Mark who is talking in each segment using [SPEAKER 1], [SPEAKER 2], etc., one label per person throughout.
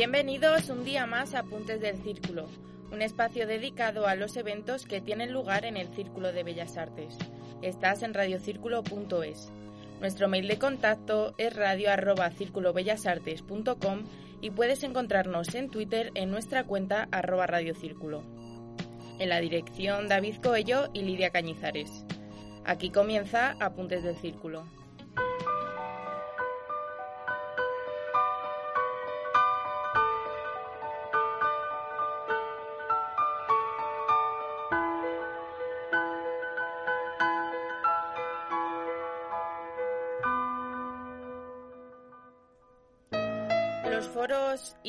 [SPEAKER 1] Bienvenidos un día más a Puntes del Círculo, un espacio dedicado a los eventos que tienen lugar en el Círculo de Bellas Artes. Estás en radiocírculo.es. Nuestro mail de contacto es radio@circulobellasartes.com y puedes encontrarnos en Twitter en nuestra cuenta arroba radiocírculo. En la dirección David Coello y Lidia Cañizares. Aquí comienza Apuntes del Círculo.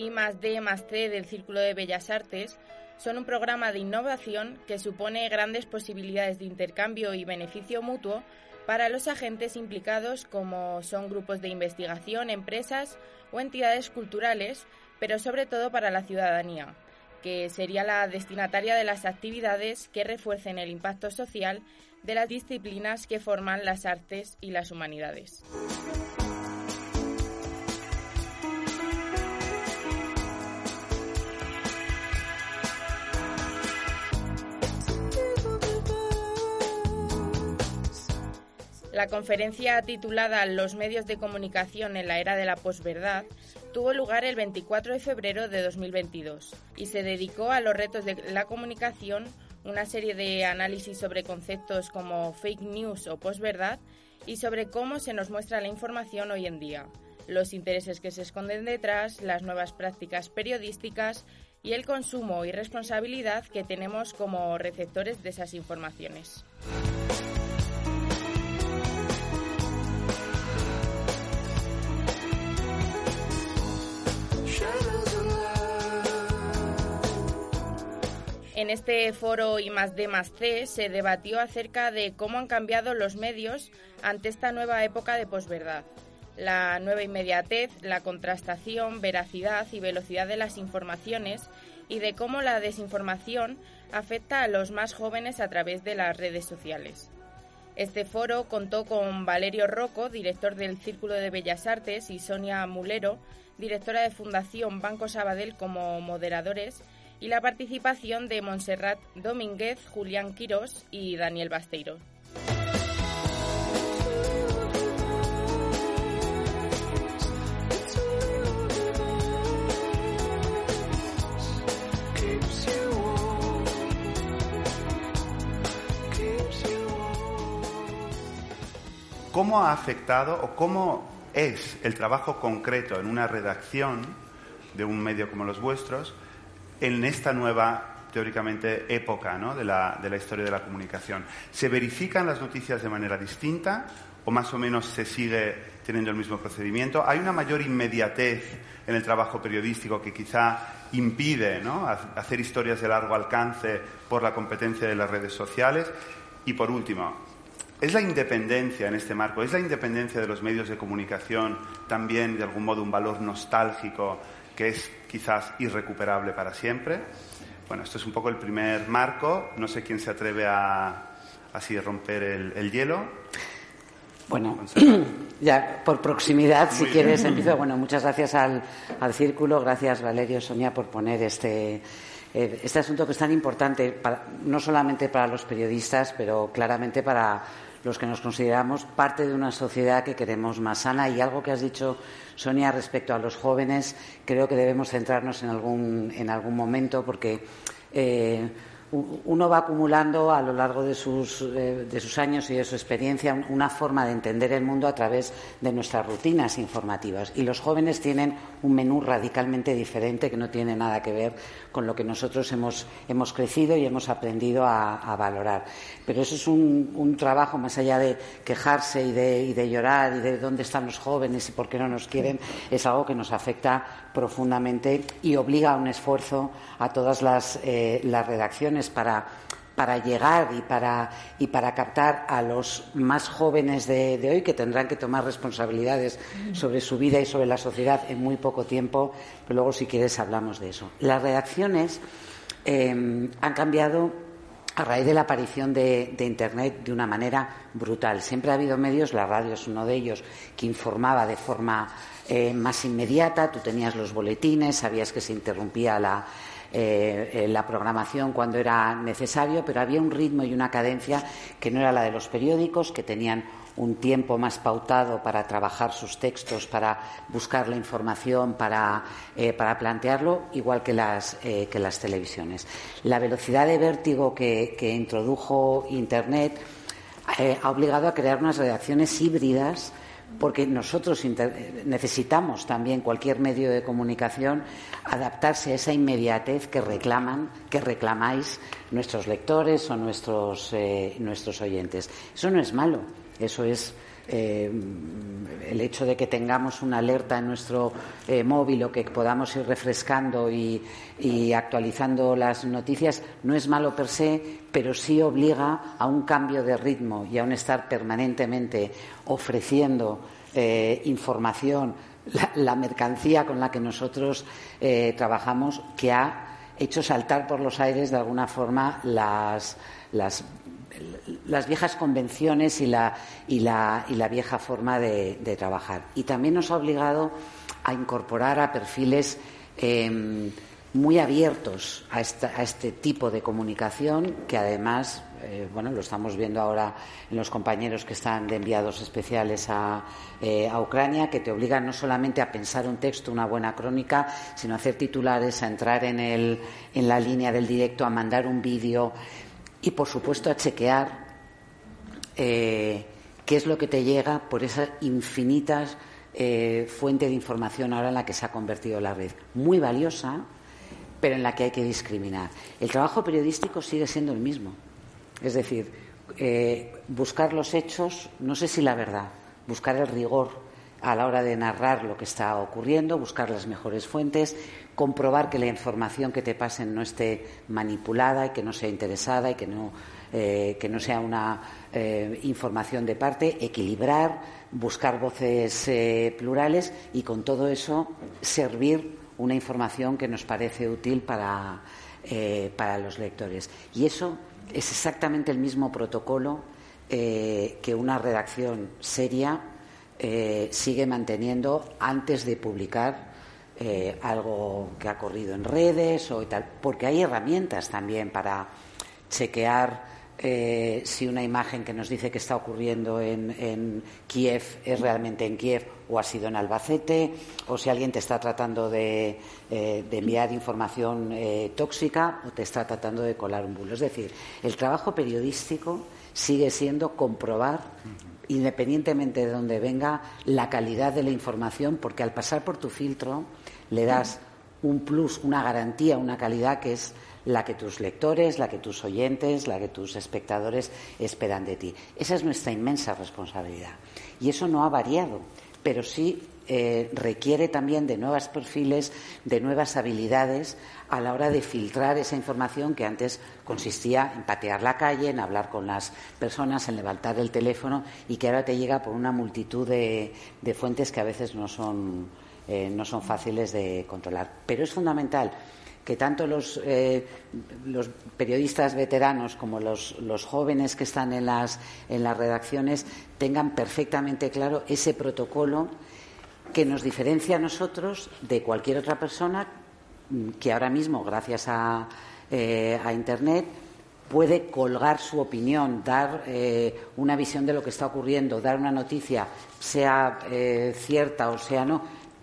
[SPEAKER 1] I más D más C del Círculo de Bellas Artes son un programa de innovación que supone grandes posibilidades de intercambio y beneficio mutuo para los agentes implicados como son grupos de investigación, empresas o entidades culturales, pero sobre todo para la ciudadanía, que sería la destinataria de las actividades que refuercen el impacto social de las disciplinas que forman las artes y las humanidades. La conferencia titulada Los medios de comunicación en la era de la posverdad tuvo lugar el 24 de febrero de 2022 y se dedicó a los retos de la comunicación, una serie de análisis sobre conceptos como fake news o posverdad y sobre cómo se nos muestra la información hoy en día, los intereses que se esconden detrás, las nuevas prácticas periodísticas y el consumo y responsabilidad que tenemos como receptores de esas informaciones. En este foro I más D más C se debatió acerca de cómo han cambiado los medios ante esta nueva época de posverdad. La nueva inmediatez, la contrastación, veracidad y velocidad de las informaciones y de cómo la desinformación afecta a los más jóvenes a través de las redes sociales. Este foro contó con Valerio Rocco, director del Círculo de Bellas Artes, y Sonia Mulero, directora de Fundación Banco Sabadell, como moderadores y la participación de Montserrat Domínguez, Julián Quirós y Daniel Basteiro.
[SPEAKER 2] ¿Cómo ha afectado o cómo es el trabajo concreto en una redacción de un medio como los vuestros en esta nueva, teóricamente, época de, la, historia de la comunicación. ¿Se verifican las noticias de manera distinta o más o menos se sigue teniendo el mismo procedimiento? ¿Hay una mayor inmediatez en el trabajo periodístico que quizá impide hacer historias de largo alcance por la competencia de las redes sociales? Y por último, ¿es la independencia en este marco, es la independencia de los medios de comunicación también de algún modo un valor nostálgico que es quizás irrecuperable para siempre. Bueno, esto es un poco el primer marco. No sé quién se atreve a así romper el, hielo.
[SPEAKER 3] Bueno, ya por proximidad, si quieres, empiezo. Bueno, muchas gracias al, Círculo, gracias Valerio, Sonia, por poner este, eh, este asunto que es tan importante, no solamente para los periodistas, pero claramente para los que nos consideramos parte de una sociedad que queremos más sana. Y algo que has dicho, Sonia, respecto a los jóvenes, creo que debemos centrarnos en algún, en algún momento porque. Eh, uno va acumulando a lo largo de sus, de sus, años y de su experiencia una forma de entender el mundo a través de nuestras rutinas informativas. Y los jóvenes tienen un menú radicalmente diferente que no tiene nada que ver con lo que nosotros hemos, hemos crecido y hemos aprendido a, valorar. Pero eso es un, trabajo más allá de quejarse y de, y de llorar y de dónde están los jóvenes y por qué no nos quieren, es algo que nos afecta profundamente y obliga a un esfuerzo a todas las, eh, las redacciones para, para llegar y para, y para captar a los más jóvenes de, hoy que tendrán que tomar responsabilidades sobre su vida y sobre la sociedad en muy poco tiempo, pero luego si quieres hablamos de eso. Las redacciones eh, han cambiado a raíz de la aparición de, Internet de una manera brutal. Siempre ha habido medios, la radio es uno de ellos, que informaba de forma eh, más inmediata, tú tenías los boletines, sabías que se interrumpía la, eh, la programación cuando era necesario, pero había un ritmo y una cadencia que no era la de los periódicos, que tenían un tiempo más pautado para trabajar sus textos, para buscar la información, para, eh, plantearlo, igual que las, eh, que las, televisiones. La velocidad de vértigo que, introdujo Internet eh, ha obligado a crear unas redacciones híbridas porque nosotros necesitamos también cualquier medio de comunicación adaptarse a esa inmediatez que reclaman, que reclamáis nuestros lectores o nuestros, nuestros oyentes. Eso no es malo. Eso es eh, el hecho de que tengamos una alerta en nuestro eh, móvil o que podamos ir refrescando y, actualizando las noticias no es malo per se, pero sí obliga a un cambio de ritmo y a un estar permanentemente ofreciendo eh, información, la, mercancía con la que nosotros trabajamos, que ha hecho saltar por los aires de alguna forma las, las las viejas convenciones y la, y la, y la vieja forma de, trabajar. Y también nos ha obligado a incorporar a perfiles em, muy abiertos a, este tipo de comunicación que además, eh, bueno, lo estamos viendo ahora en los compañeros que están de enviados especiales a, eh, a, Ucrania, que te obligan no solamente a pensar un texto, una buena crónica, sino a hacer titulares, a entrar en, el, en la línea del directo, a mandar un vídeo y, por supuesto, a chequear eh, qué es lo que te llega por esas infinitas eh, fuentes de información ahora en la que se ha convertido la red. Muy valiosa, pero en la que hay que discriminar. El trabajo periodístico sigue siendo el mismo. Es decir, eh, buscar los hechos, no sé si la verdad, buscar el rigor a la hora de narrar lo que está ocurriendo, buscar las mejores fuentes, comprobar que la información que te pasen no esté manipulada y que no sea interesada y que no, eh, que no sea una eh, información de parte, equilibrar, buscar voces eh, plurales y con todo eso servir una información que nos parece útil para, para los lectores. Y eso es exactamente el mismo protocolo que una redacción seria sigue manteniendo antes de publicar eh, algo que ha corrido en redes o tal, porque hay herramientas también para chequear eh, si una imagen que nos dice que está ocurriendo en, Kiev es realmente en Kiev o ha sido en Albacete, o si alguien te está tratando de, eh, enviar información tóxica o te está tratando de colar un bulo. Es decir, el trabajo periodístico sigue siendo comprobar independientemente de dónde venga, la calidad de la información, porque al pasar por tu filtro le das un plus, una garantía, una calidad que es la que tus lectores, la que tus oyentes, la que tus espectadores esperan de ti. Esa es nuestra inmensa responsabilidad. Y eso no ha variado, pero sí eh, requiere también de nuevos perfiles, de nuevas habilidades a la hora de filtrar esa información que antes consistía en patear la calle, en hablar con las personas, en levantar el teléfono y que ahora te llega por una multitud de fuentes que a veces no son eh, no son fáciles de controlar. Pero es fundamental que tanto los, eh, los periodistas veteranos como los, jóvenes que están en las, en las redacciones tengan perfectamente claro ese protocolo que nos diferencia a nosotros de cualquier otra persona que ahora mismo, gracias a, eh, a Internet, puede colgar su opinión, dar una visión de lo que está ocurriendo, dar una noticia, sea cierta o sea no,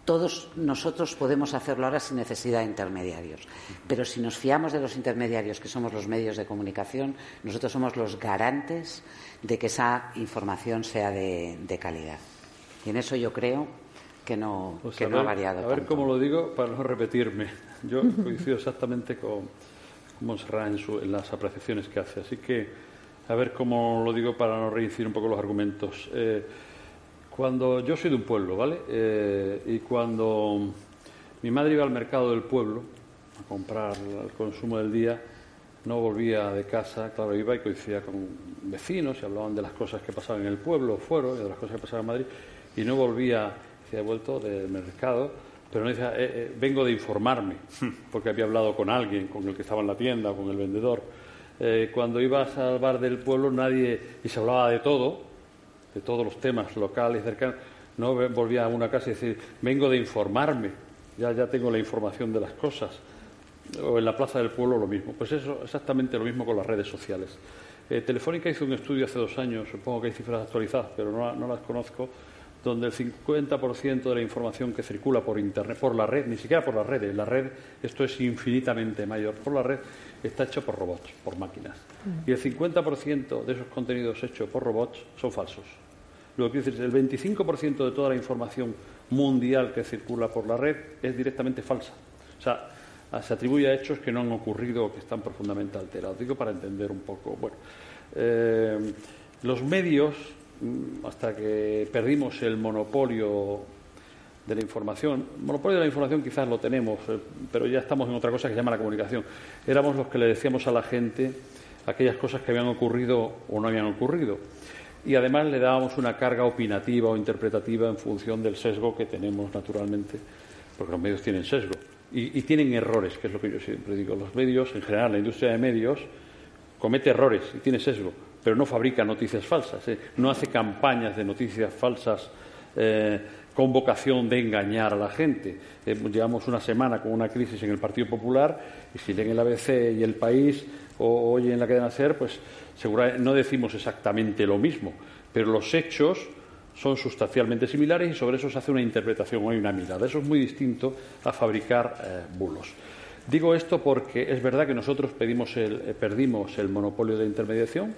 [SPEAKER 3] todos nosotros podemos hacerlo ahora sin necesidad de intermediarios. Pero si nos fiamos de los intermediarios, que somos los medios de comunicación, nosotros somos los garantes de que esa información sea de, calidad. Y en eso yo creo que no, pues ha variado.
[SPEAKER 4] A ver cómo lo digo para no repetirme. Yo coincido exactamente con Montserrat en, en, las apreciaciones que hace. Así que a ver cómo lo digo para no reincidir un poco los argumentos. Eh, cuando yo soy de un pueblo, ¿vale? Eh, y cuando mi madre iba al mercado del pueblo a comprar el consumo del día, no volvía de casa, claro, iba y coincidía con vecinos y hablaban de las cosas que pasaban en el pueblo, fuera, de las cosas que pasaban en Madrid, y no volvía, se ha vuelto del mercado, pero no decía, eh, eh, vengo de informarme, porque había hablado con alguien, con el que estaba en la tienda con el vendedor. cuando ibas al bar del pueblo nadie, y se hablaba de todo, de todos los temas locales cercanos, No volvía a una casa y decir, vengo de informarme, ya, ya tengo la información de las cosas. O en la Plaza del Pueblo lo mismo. Pues eso, exactamente lo mismo con las redes sociales. Eh, Telefónica hizo un estudio hace dos años, supongo que hay cifras actualizadas, pero no, no las conozco, donde el 50% de la información que circula por Internet, por la red, ni siquiera por las redes, la red, esto es infinitamente mayor, por la red está hecho por robots, por máquinas. Mm. Y el 50% de esos contenidos hechos por robots son falsos. Lo que quiere decir el 25% de toda la información mundial que circula por la red es directamente falsa. O sea, se atribuye a hechos que no han ocurrido o que están profundamente alterados. Digo para entender un poco. Bueno, eh, los medios hasta que perdimos el monopolio de la información. Monopolio de la información quizás lo tenemos, eh, pero ya estamos en otra cosa que se llama la comunicación. Éramos los que le decíamos a la gente aquellas cosas que habían ocurrido o no habían ocurrido. Y además le dábamos una carga opinativa o interpretativa en función del sesgo que tenemos naturalmente, porque los medios tienen sesgo y, y tienen errores, que es lo que yo siempre digo. Los medios, en general, la industria de medios, comete errores y tiene sesgo pero no fabrica noticias falsas, ¿eh? no hace campañas de noticias falsas eh, con vocación de engañar a la gente. Eh, llevamos una semana con una crisis en el Partido Popular y si leen el ABC y el País o oyen la cadena SER, pues seguramente no decimos exactamente lo mismo, pero los hechos son sustancialmente similares y sobre eso se hace una interpretación o hay una mirada. Eso es muy distinto a fabricar bulos. Digo esto porque es verdad que nosotros perdimos el monopolio de intermediación,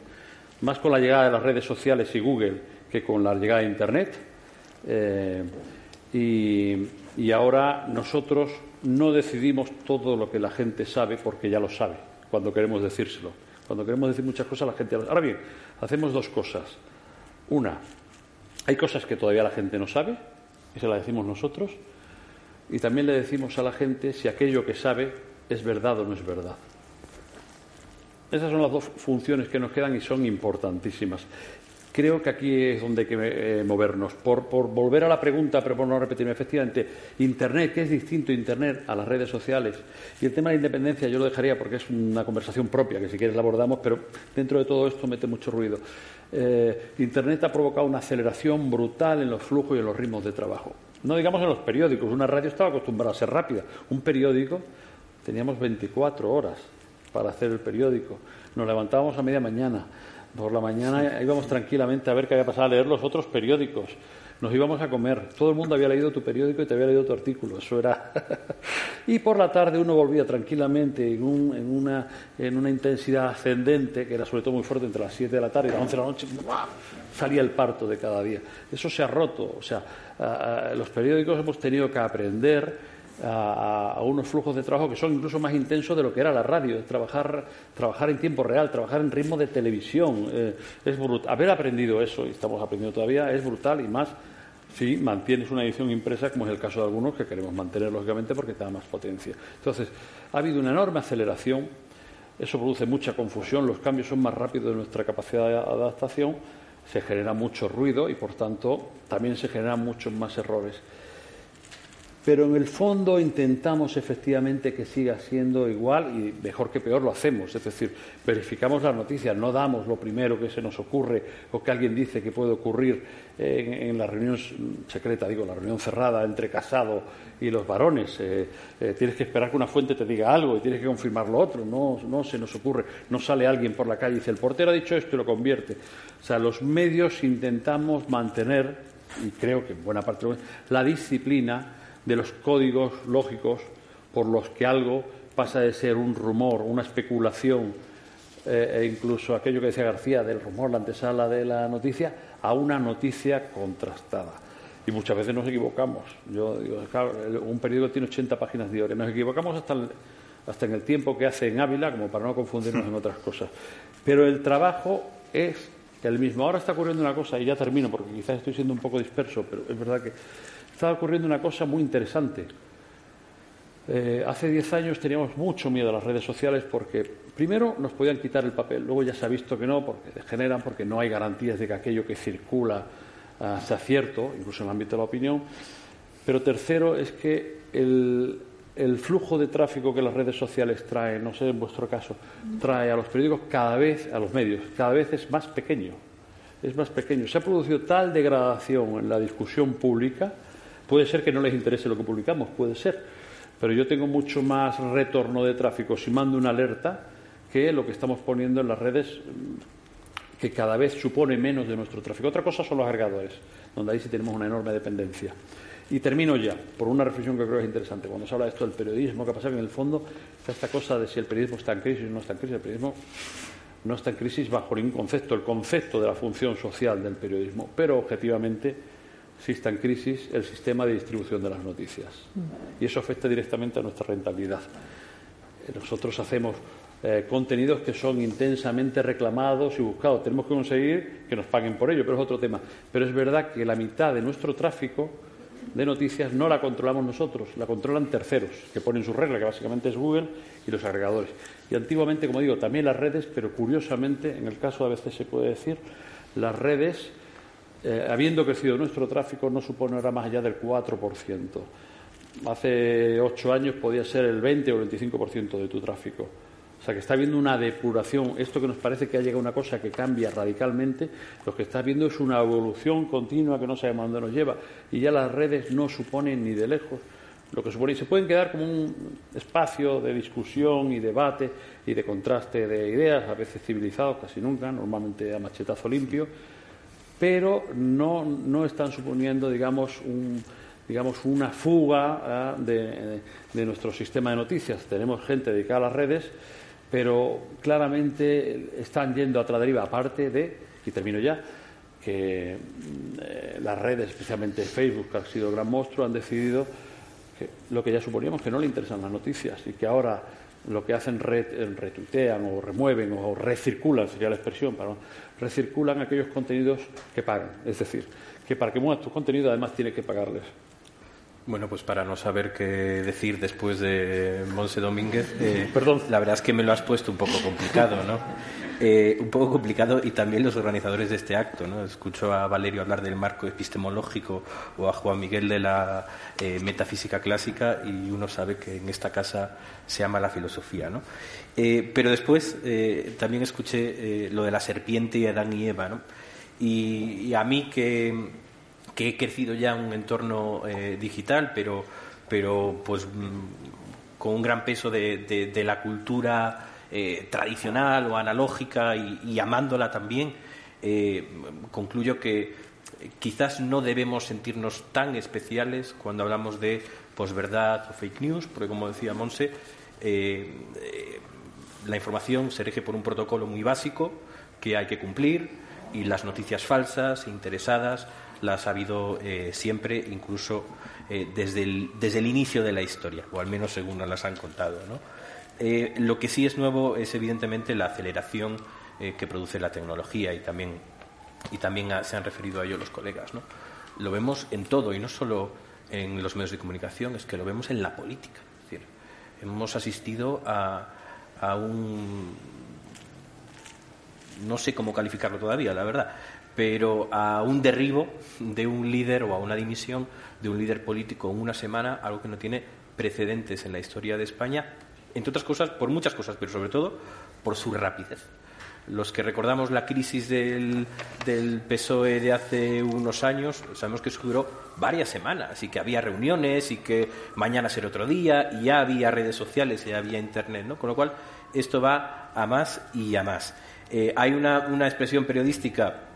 [SPEAKER 4] más con la llegada de las redes sociales y Google que con la llegada de Internet. Eh, y, ahora nosotros no decidimos todo lo que la gente sabe porque ya lo sabe cuando queremos decírselo. Cuando queremos decir muchas cosas la gente. Ahora bien, hacemos dos cosas. Una, hay cosas que todavía la gente no sabe y se las decimos nosotros. Y también le decimos a la gente si aquello que sabe es verdad o no es verdad. Esas son las dos funciones que nos quedan y son importantísimas. Creo que aquí es donde hay que eh, movernos. Por, volver a la pregunta, pero por no repetirme, efectivamente, Internet, ¿qué es distinto Internet a las redes sociales? Y el tema de la independencia yo lo dejaría porque es una conversación propia, que si quieres la abordamos, pero dentro de todo esto mete mucho ruido. Eh, Internet ha provocado una aceleración brutal en los flujos y en los ritmos de trabajo. No digamos en los periódicos, una radio estaba acostumbrada a ser rápida. Un periódico teníamos 24 horas para hacer el periódico. Nos levantábamos a media mañana. Por la mañana íbamos tranquilamente a ver qué había pasado, a leer los otros periódicos. Nos íbamos a comer. Todo el mundo había leído tu periódico y te había leído tu artículo. Eso era. y por la tarde uno volvía tranquilamente en, una, en una intensidad ascendente, que era sobre todo muy fuerte entre las 7 de la tarde y las 11 de la noche. Salía el parto de cada día. Eso se ha roto. O sea, los periódicos hemos tenido que aprender a, unos flujos de trabajo que son incluso más intensos de lo que era la radio, trabajar, trabajar en tiempo real, trabajar en ritmo de televisión. Eh, es brutal. Haber aprendido eso, y estamos aprendiendo todavía, es brutal y más si mantienes una edición impresa, como es el caso de algunos que queremos mantener, lógicamente, porque te da más potencia. Entonces, ha habido una enorme aceleración, eso produce mucha confusión, los cambios son más rápidos de nuestra capacidad de adaptación, se genera mucho ruido y, por tanto, también se generan muchos más errores pero en el fondo intentamos efectivamente que siga siendo igual y mejor que peor lo hacemos. Es decir, verificamos las noticias, no damos lo primero que se nos ocurre o que alguien dice que puede ocurrir en, la reunión secreta, digo, la reunión cerrada entre casado y los varones. Eh, eh, tienes que esperar que una fuente te diga algo y tienes que confirmar lo otro. No, no se nos ocurre. No sale alguien por la calle y dice, el portero ha dicho esto y lo convierte. O sea, los medios intentamos mantener, y creo que en buena parte, la disciplina de los códigos lógicos por los que algo pasa de ser un rumor, una especulación, eh, e incluso aquello que decía García del rumor, la antesala de la noticia, a una noticia contrastada. Y muchas veces nos equivocamos. Yo digo, un periódico tiene 80 páginas diarias. Nos equivocamos hasta, hasta en el tiempo que hace en Ávila, como para no confundirnos en otras cosas. Pero el trabajo es el mismo. Ahora está ocurriendo una cosa, y ya termino, porque quizás estoy siendo un poco disperso, pero es verdad que estaba ocurriendo una cosa muy interesante. Eh, hace diez años teníamos mucho miedo a las redes sociales porque primero nos podían quitar el papel, luego ya se ha visto que no, porque degeneran, porque no hay garantías de que aquello que circula ah, sea cierto, incluso en el ámbito de la opinión. Pero tercero es que el, el flujo de tráfico que las redes sociales traen, no sé en vuestro caso, trae a los periódicos cada vez, a los medios, cada vez es más pequeño. es más pequeño. Se ha producido tal degradación en la discusión pública, puede ser que no les interese lo que publicamos, puede ser, pero yo tengo mucho más retorno de tráfico si mando una alerta que lo que estamos poniendo en las redes que cada vez supone menos de nuestro tráfico. Otra cosa son los agregadores, donde ahí sí tenemos una enorme dependencia. Y termino ya, por una reflexión que creo que es interesante. Cuando se habla de esto del periodismo, que pasa que en el fondo está esta cosa de si el periodismo está en crisis o no está en crisis. El periodismo no está en crisis bajo ningún concepto, el concepto de la función social del periodismo, pero objetivamente está en crisis el sistema de distribución de las noticias. Y eso afecta directamente a nuestra rentabilidad. Nosotros hacemos eh, contenidos que son intensamente reclamados y buscados. Tenemos que conseguir que nos paguen por ello, pero es otro tema. Pero es verdad que la mitad de nuestro tráfico de noticias no la controlamos nosotros, la controlan terceros, que ponen su regla, que básicamente es Google y los agregadores. Y antiguamente, como digo, también las redes, pero curiosamente, en el caso de ABC se puede decir, las redes, eh, habiendo crecido nuestro tráfico, no supone ahora más allá del 4%. Hace ocho años podía ser el 20 o el 25% de tu tráfico. O sea, que está habiendo una depuración. Esto que nos parece que ha llegado una cosa que cambia radicalmente, lo que está viendo es una evolución continua que no sabemos dónde nos lleva. Y ya las redes no suponen ni de lejos lo que supone. Y se pueden quedar como un espacio de discusión y debate y de contraste de ideas, a veces civilizados, casi nunca, normalmente a machetazo limpio, pero no, no están suponiendo, digamos, digamos, una fuga ah, de, de, nuestro sistema de noticias. Tenemos gente dedicada a las redes pero claramente están yendo a otra deriva, aparte de, y termino ya, que eh, las redes, especialmente Facebook, que ha sido gran monstruo, han decidido que lo que ya suponíamos que no le interesan las noticias y que ahora lo que hacen retuitean o remueven o recirculan, sería la expresión, pero recirculan aquellos contenidos que pagan. Es decir, que para que muevas tu contenido además tiene que pagarles.
[SPEAKER 5] Bueno, pues para no saber qué decir después de Monse Domínguez, eh, Perdón. la verdad es que me lo has puesto un poco complicado, ¿no? Eh, un poco complicado y también los organizadores de este acto, ¿no? Escucho a Valerio hablar del marco epistemológico o a Juan Miguel de la eh, metafísica clásica y uno sabe que en esta casa se ama la filosofía, ¿no? pero después también escuché lo de la serpiente y Adán y Eva, ¿no? y a mí que que he crecido ya en un entorno eh, digital, pero, pero pues mm, con un gran peso de, la cultura eh, tradicional o analógica y, amándola también, eh, concluyo que quizás no debemos sentirnos tan especiales cuando hablamos de posverdad o fake news, porque como decía Monse, la información se rige por un protocolo muy básico que hay que cumplir y las noticias falsas, interesadas, las ha habido eh, siempre, incluso eh, desde, el, desde el inicio de la historia, o al menos según nos las han contado. Eh, lo que sí es nuevo es evidentemente la aceleración que produce la tecnología y también, y también se han referido a ello los colegas. ¿no? Lo vemos en todo y no solo en los medios de comunicación, es que lo vemos en la política. Hemos asistido a, a un no sé cómo calificarlo todavía, la verdad, pero a un derribo de un líder o a una dimisión de un líder político en una semana, algo que no tiene precedentes en la historia de España, entre otras cosas, por muchas cosas, pero sobre todo por su rapidez. Los que recordamos la crisis del, del PSOE de hace unos años, sabemos que eso duró varias semanas y que había reuniones y que mañana será otro día y ya había redes sociales ya había Internet, ¿no? Con lo cual, esto va a más y a más. Eh, hay una, una expresión periodística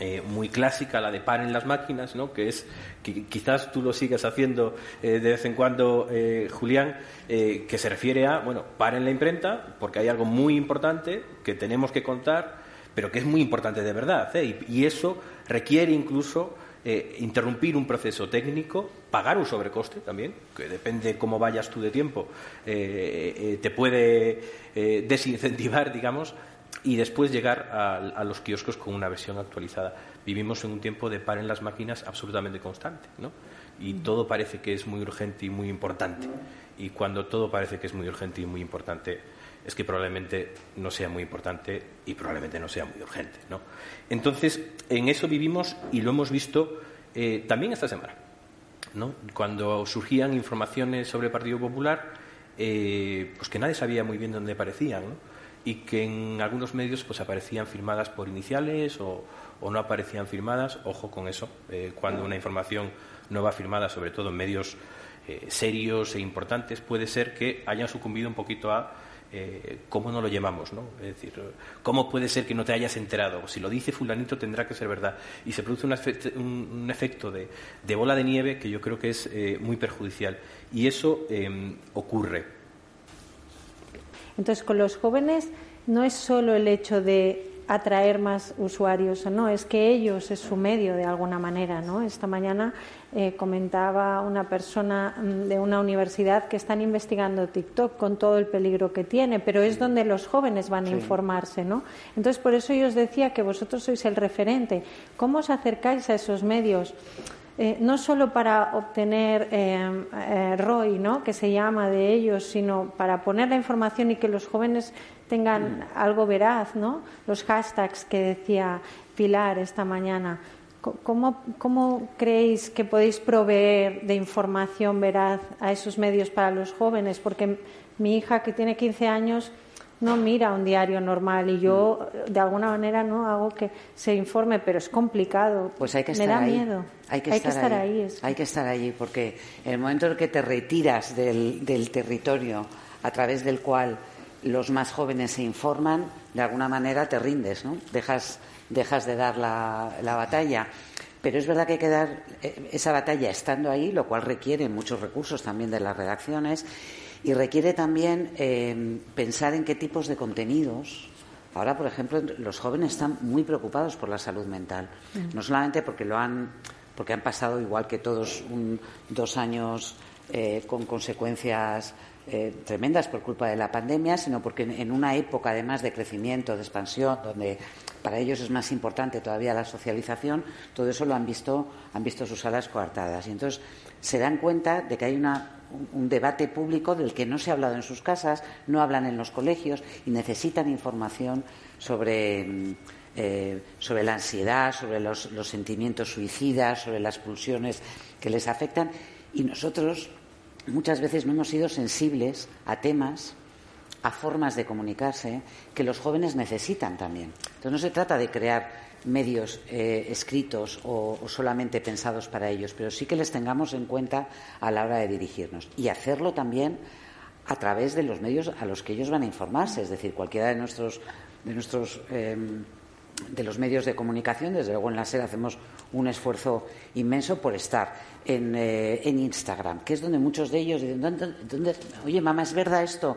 [SPEAKER 5] eh, muy clásica, la de paren las máquinas, ¿no? que es que quizás tú lo sigas haciendo eh, de vez en cuando, eh, Julián, que se refiere a, bueno, paren la imprenta porque hay algo muy importante que tenemos que contar, pero que es muy importante de verdad, y, y, eso requiere incluso interrumpir un proceso técnico, pagar un sobrecoste también, que depende cómo vayas tú de tiempo, te puede desincentivar, digamos, y después llegar a, los kioscos con una versión actualizada. Vivimos en un tiempo de par en las máquinas absolutamente constante, ¿no? Y todo parece que es muy urgente y muy importante. Y cuando todo parece que es muy urgente y muy importante, es que probablemente no sea muy importante y probablemente no sea muy urgente, ¿no? Entonces, en eso vivimos y lo hemos visto eh, también esta semana, ¿no? Cuando surgían informaciones sobre el Partido Popular, eh, pues que nadie sabía muy bien dónde aparecían, ¿no? Y que en algunos medios pues aparecían firmadas por iniciales o, no aparecían firmadas. Ojo con eso, eh, cuando una información no va firmada, sobre todo en medios eh, serios e importantes, puede ser que hayan sucumbido un poquito a eh, cómo no lo llevamos, ¿no? Es decir, cómo puede ser que no te hayas enterado. Si lo dice fulanito tendrá que ser verdad. Y se produce un, efecto, de, bola de nieve que yo creo que es muy perjudicial. Y eso em, ocurre.
[SPEAKER 6] Entonces, con los jóvenes no es solo el hecho de atraer más usuarios, no, es que ellos es su medio de alguna manera, ¿no? Esta mañana eh, comentaba una persona mm, de una universidad que están investigando TikTok con todo el peligro que tiene, pero es donde los jóvenes van a informarse, ¿no? Entonces, por eso yo os decía que vosotros sois el referente. ¿Cómo os acercáis a esos medios? Eh, no solo para obtener eh, ROI, ¿no? que se llama de ellos, sino para poner la información y que los jóvenes tengan algo veraz, ¿no? Los hashtags que decía Pilar esta mañana. ¿Cómo, creéis que podéis proveer de información veraz a esos medios para los jóvenes? Porque mi hija, que tiene 15 años, no mira un diario normal y yo de alguna manera no hago que se informe, pero es complicado.
[SPEAKER 3] Pues hay que estar
[SPEAKER 6] Me da
[SPEAKER 3] ahí.
[SPEAKER 6] miedo.
[SPEAKER 3] Hay que estar, ahí. Hay que estar allí porque en el momento en que te retiras del, territorio a través del cual los más jóvenes se informan, de alguna manera te rindes, ¿no? Dejas dejas de dar la, batalla. Pero es verdad que hay que dar eh, esa batalla estando ahí, lo cual requiere muchos recursos también de las redacciones y requiere también eh, pensar en qué tipos de contenidos. Ahora, por ejemplo, los jóvenes están muy preocupados por la salud mental, mm. no solamente porque lo han, porque han pasado igual que todos dos años eh, con consecuencias tremendas por culpa de la pandemia, sino porque en, una época además de crecimiento, de expansión, donde para ellos es más importante todavía la socialización, todo eso lo han visto, han visto sus alas coartadas. Y entonces se dan cuenta de que hay un debate público del que no se ha hablado en sus casas, no hablan en los colegios y necesitan información sobre, eh, sobre la ansiedad, sobre los sentimientos suicidas, sobre las pulsiones que les afectan. Y nosotros muchas veces no hemos sido sensibles a temas a formas de comunicarse que los jóvenes necesitan también. Entonces no se trata de crear medios eh, escritos o, solamente pensados para ellos, pero sí que les tengamos en cuenta a la hora de dirigirnos y hacerlo también a través de los medios a los que ellos van a informarse, es decir, cualquiera de nuestros de nuestros em, de los medios de comunicación, desde luego en la SER hacemos un esfuerzo inmenso por estar en, eh, en Instagram, que es donde muchos de ellos dicen, ¿dónde, oye, mamá, ¿es verdad esto?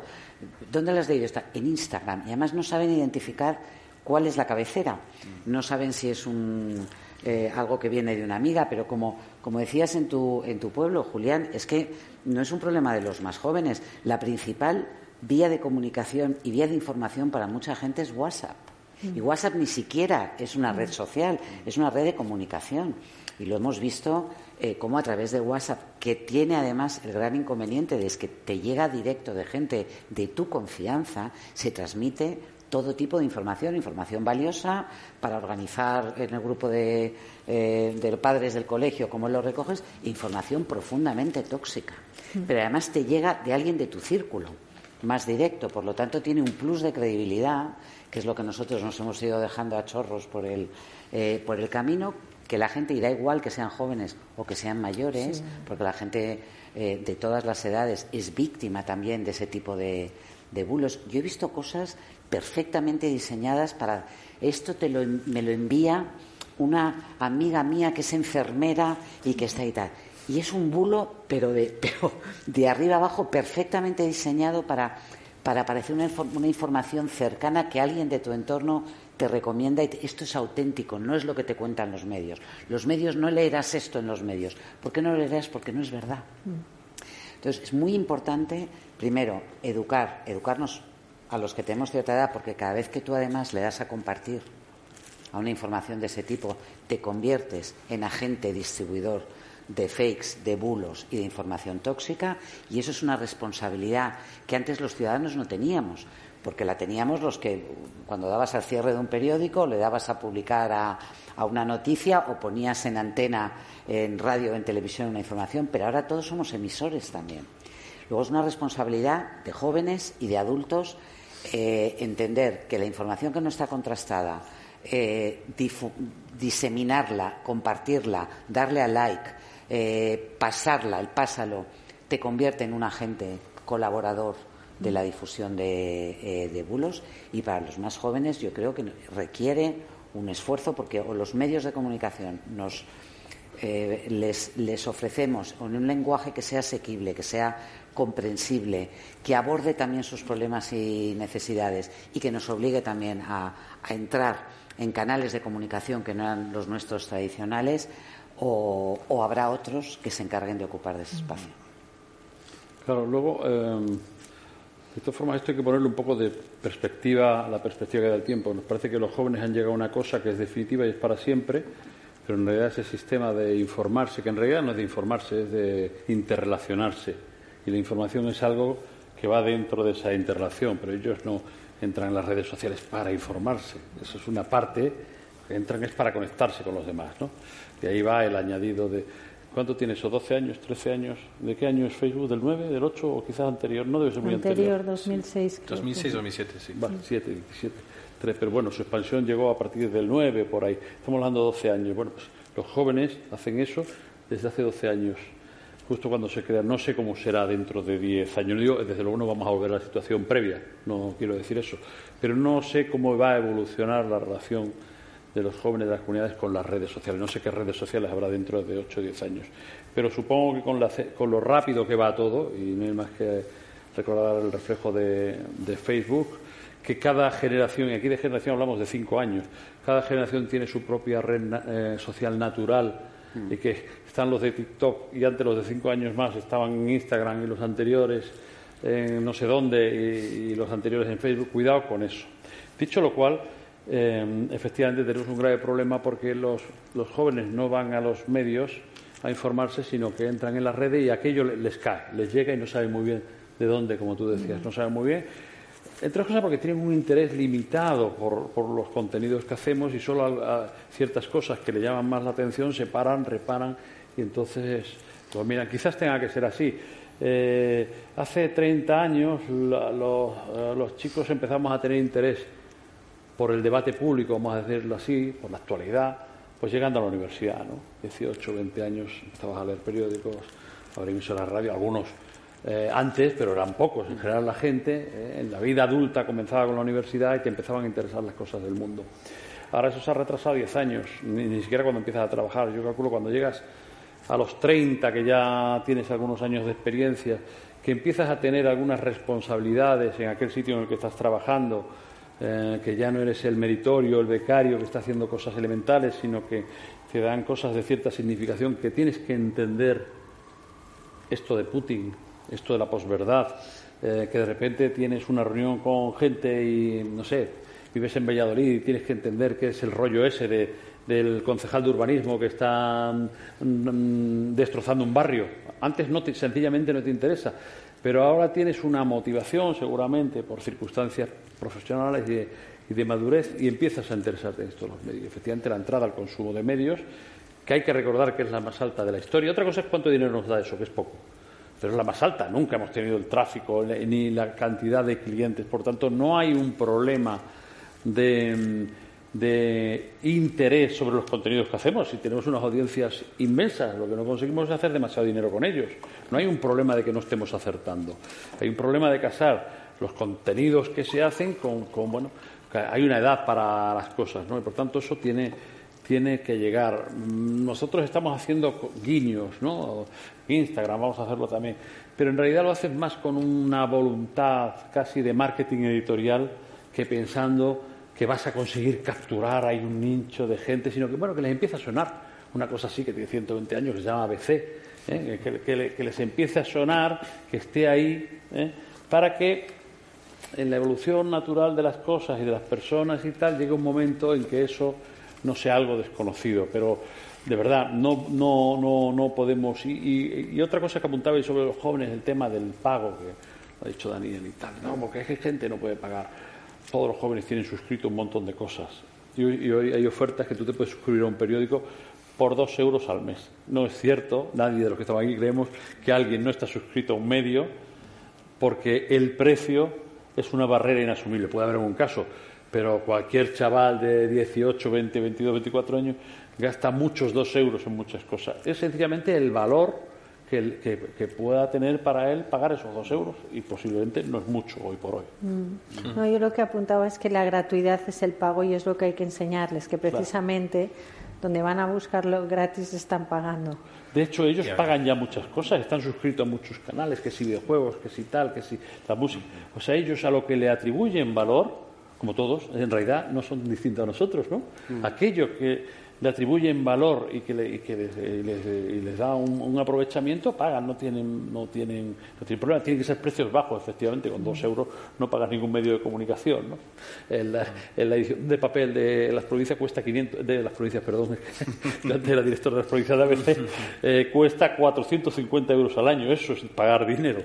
[SPEAKER 3] ¿Dónde las has leído? Está en Instagram. Y además no saben identificar cuál es la cabecera. No saben si es un, eh, algo que viene de una amiga, pero como, como decías en tu, en tu pueblo, Julián, es que no es un problema de los más jóvenes. La principal vía de comunicación y vía de información para mucha gente es WhatsApp. Y WhatsApp ni siquiera es una red social, es una red de comunicación. Y lo hemos visto eh, como a través de WhatsApp, que tiene además el gran inconveniente de que te llega directo de gente de tu confianza, se transmite todo tipo de información, información valiosa para organizar en el grupo de, eh, padres del colegio, cómo lo recoges, información profundamente tóxica. Mm. Pero además te llega de alguien de tu círculo, más directo, por lo tanto tiene un plus de credibilidad, que es lo que nosotros nos hemos ido dejando a chorros por el, eh, por el camino, que la gente, y da igual que sean jóvenes o que sean mayores, porque la gente eh, de todas las edades es víctima también de ese tipo de, bulos. Yo he visto cosas perfectamente diseñadas para esto te lo, me lo envía una amiga mía que es enfermera y que está ahí tal. Y es un bulo, pero de, pero de arriba abajo, perfectamente diseñado para, parecer una, una información cercana que alguien de tu entorno te recomienda, y esto es auténtico, no es lo que te cuentan los medios. Los medios no leerás esto en los medios. ¿Por qué no lo leerás? Porque no es verdad. Entonces, es muy importante, primero, educar, educarnos a los que tenemos cierta edad, porque cada vez que tú además le das a compartir a una información de ese tipo, te conviertes en agente distribuidor de fakes, de bulos y de información tóxica, y eso es una responsabilidad que antes los ciudadanos no teníamos porque la teníamos los que cuando dabas al cierre de un periódico le dabas a publicar a, una noticia o ponías en antena, en radio, en televisión una información, pero ahora todos somos emisores también. Luego es una responsabilidad de jóvenes y de adultos eh, entender que la información que no está contrastada, eh, diseminarla, compartirla, darle a like, eh, pasarla, el pásalo, te convierte en un agente colaborador de la difusión de, bulos. Y para los más jóvenes yo creo que requiere un esfuerzo porque los medios de comunicación nos les, les ofrecemos en un lenguaje que sea asequible, que sea comprensible, que aborde también sus problemas y necesidades y que nos obligue también a, entrar en canales de comunicación que no eran los nuestros tradicionales o, habrá otros que se encarguen de ocupar de ese espacio.
[SPEAKER 4] Claro, luego, eh, de todas formas, esto hay que ponerle un poco de perspectiva a la perspectiva que da el tiempo. Nos parece que los jóvenes han llegado a una cosa que es definitiva y es para siempre, pero en realidad ese sistema de informarse, que en realidad no es de informarse, es de interrelacionarse y la información es algo que va dentro de esa interrelación, pero ellos no entran en las redes sociales para informarse. Eso es una parte entran es para conectarse con los demás, ¿no? Y ahí va el añadido de ¿Cuánto tiene eso? ¿12 años? ¿13 años? ¿De qué año es Facebook? ¿Del 9? ¿Del 8? ¿O quizás anterior? No debe ser muy anterior.
[SPEAKER 6] Anterior, 2006.
[SPEAKER 5] 2006, 2007, sí.
[SPEAKER 4] Va, 7, 17, 3. Pero bueno, su expansión llegó a partir del 9, por ahí. Estamos hablando de 12 años. Bueno, pues los jóvenes hacen eso desde hace 12 años justo cuando se crea. No sé cómo será dentro de 10 años. No digo, desde luego no vamos a volver a la situación previa, no quiero decir eso. Pero no sé cómo va a evolucionar la relación de los jóvenes de las comunidades con las redes sociales. No sé qué redes sociales habrá dentro de 8 o 10 años. Pero supongo que con, con, lo rápido que va todo, y no hay más que recordar el reflejo de, Facebook, que cada generación, y aquí de generación hablamos de 5 años, cada generación tiene su propia red eh, social natural y que están los de TikTok y antes los de cinco años más estaban en Instagram y los anteriores en no sé dónde y, los anteriores en Facebook. Cuidado con eso. Dicho lo cual, eh, efectivamente tenemos un grave problema porque los, los jóvenes no van a los medios a informarse, sino que entran en las redes y aquello les cae, les llega y no saben muy bien de dónde, como tú decías, no saben muy bien entre otras cosas porque tienen un interés limitado por, los contenidos que hacemos y solo a, ciertas cosas que le llaman más la atención se paran, reparan y entonces, pues mira, quizás tenga que ser así. Eh, hace 30 años eh, los, chicos empezamos a tener interés por el debate público, vamos a decirlo así, por la actualidad, pues llegando a la universidad, ¿no? 18, 20 años empezabas a leer periódicos, a abrir la radio, algunos eh, antes, pero eran pocos. En general, la gente eh, en la vida adulta comenzaba con la universidad y te empezaban a interesar las cosas del mundo. Ahora eso se ha retrasado 10 años, ni, siquiera cuando empiezas a trabajar. Yo calculo cuando llegas a los 30, que ya tienes algunos años de experiencia, que empiezas a tener algunas responsabilidades en aquel sitio en el que estás trabajando, eh, que ya no eres el meritorio, el becario que está haciendo cosas elementales, sino que te dan cosas de cierta significación, que tienes que entender esto de Putin, esto de la posverdad, eh, que de repente tienes una reunión con gente y, no sé, vives en Valladolid y tienes que entender qué es el rollo ese de, del concejal de urbanismo que está mm, mm, destrozando un barrio. Antes no sencillamente no te interesa, pero ahora tienes una motivación seguramente por circunstancias profesionales y de, madurez y empiezas a interesarte en esto los medios. Efectivamente, la entrada al consumo de medios, que hay que recordar que es la más alta de la historia. Otra cosa es cuánto dinero nos da eso, que es poco pero es la más alta. Nunca hemos tenido el tráfico ni la cantidad de clientes. Por tanto, no hay un problema de, interés sobre los contenidos que hacemos. Si tenemos unas audiencias inmensas, lo que no conseguimos es hacer demasiado dinero con ellos. No hay un problema de que no estemos acertando. Hay un problema de casar los contenidos que se hacen con, con bueno, hay una edad para las cosas, ¿no? Y por tanto eso tiene tiene que llegar. Nosotros estamos haciendo guiños, ¿no? Instagram, vamos a hacerlo también. Pero en realidad lo haces más con una voluntad casi de marketing editorial que pensando que vas a conseguir capturar ahí un nicho de gente, sino que, bueno, que les empieza a sonar una cosa así que tiene 120 años, que se llama ABC, ¿eh? que, les empiece a sonar, que esté ahí, ¿eh? para que en la evolución natural de las cosas y de las personas y tal, llegue un momento en que eso no sea algo desconocido, pero de verdad no, no, no, no podemos. Y, otra cosa que apuntaba sobre los jóvenes, el tema del pago, que lo ha dicho Daniel y tal, no, porque es que gente no puede pagar. Todos los jóvenes tienen suscrito un montón de cosas. Y, hoy hay ofertas que tú te puedes suscribir a un periódico por dos euros al mes. No es cierto, nadie de los que estamos aquí creemos que alguien no está suscrito a un medio porque el precio es una barrera inasumible. Puede haber algún caso, pero cualquier chaval de 18, 20, 22, 24 años gasta muchos dos euros en muchas cosas. Es sencillamente el valor que, pueda tener para él pagar esos dos euros y posiblemente no es mucho hoy por hoy.
[SPEAKER 6] Mm. No, yo lo que apuntaba es que la gratuidad es el pago y es lo que hay que enseñarles, que precisamente donde van a buscarlo gratis están pagando.
[SPEAKER 4] De hecho, ellos pagan ya muchas cosas, están suscritos a muchos canales, que si videojuegos, que si tal, que si la música. O sea, ellos a lo que le atribuyen valor, como todos, en realidad no son distintos a nosotros, ¿no? Mm. Aquello que le atribuyen valor y que, y que les, les, da un, aprovechamiento, pagan, no tienen, no, tienen, no tienen problema. Tienen que ser precios bajos, efectivamente, con dos euros no pagas ningún medio de comunicación. ¿no? En, la, edición de papel de las provincias cuesta 500, de las provincias, perdón, de la directora de las provincias de ABC, eh, cuesta 450 euros al año, eso es pagar dinero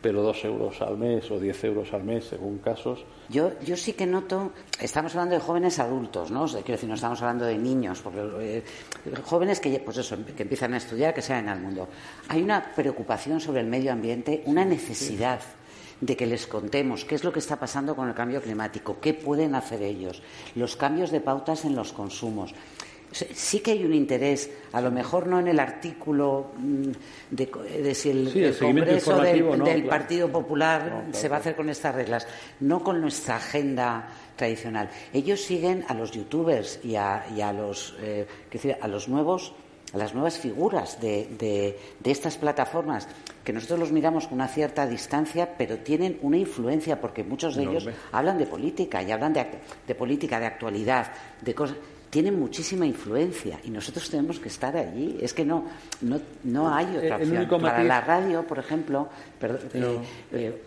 [SPEAKER 4] pero dos euros al mes o diez euros al mes, según casos.
[SPEAKER 3] Yo, yo sí que noto, estamos hablando de jóvenes adultos, ¿no? quiero decir, no estamos hablando de niños, porque eh, jóvenes que, pues eso, que empiezan a estudiar, que salen al mundo. Hay una preocupación sobre el medio ambiente, una necesidad. de que les contemos qué es lo que está pasando con el cambio climático, qué pueden hacer ellos, los cambios de pautas en los consumos sí que hay un interés, a lo mejor no en el artículo mm, de, si el, Congreso del, Partido Popular se va a hacer con estas reglas, no con nuestra agenda tradicional. Ellos siguen a los youtubers y a, los, eh, a los nuevos a las nuevas figuras de, estas plataformas, que nosotros los miramos con una cierta distancia, pero tienen una influencia, porque muchos de ellos hablan de política y hablan de, de política, de actualidad, de cosas tienen muchísima influencia y nosotros tenemos que estar allí. Es que no, no, no hay otra opción. Para la radio, por ejemplo, eh, eh,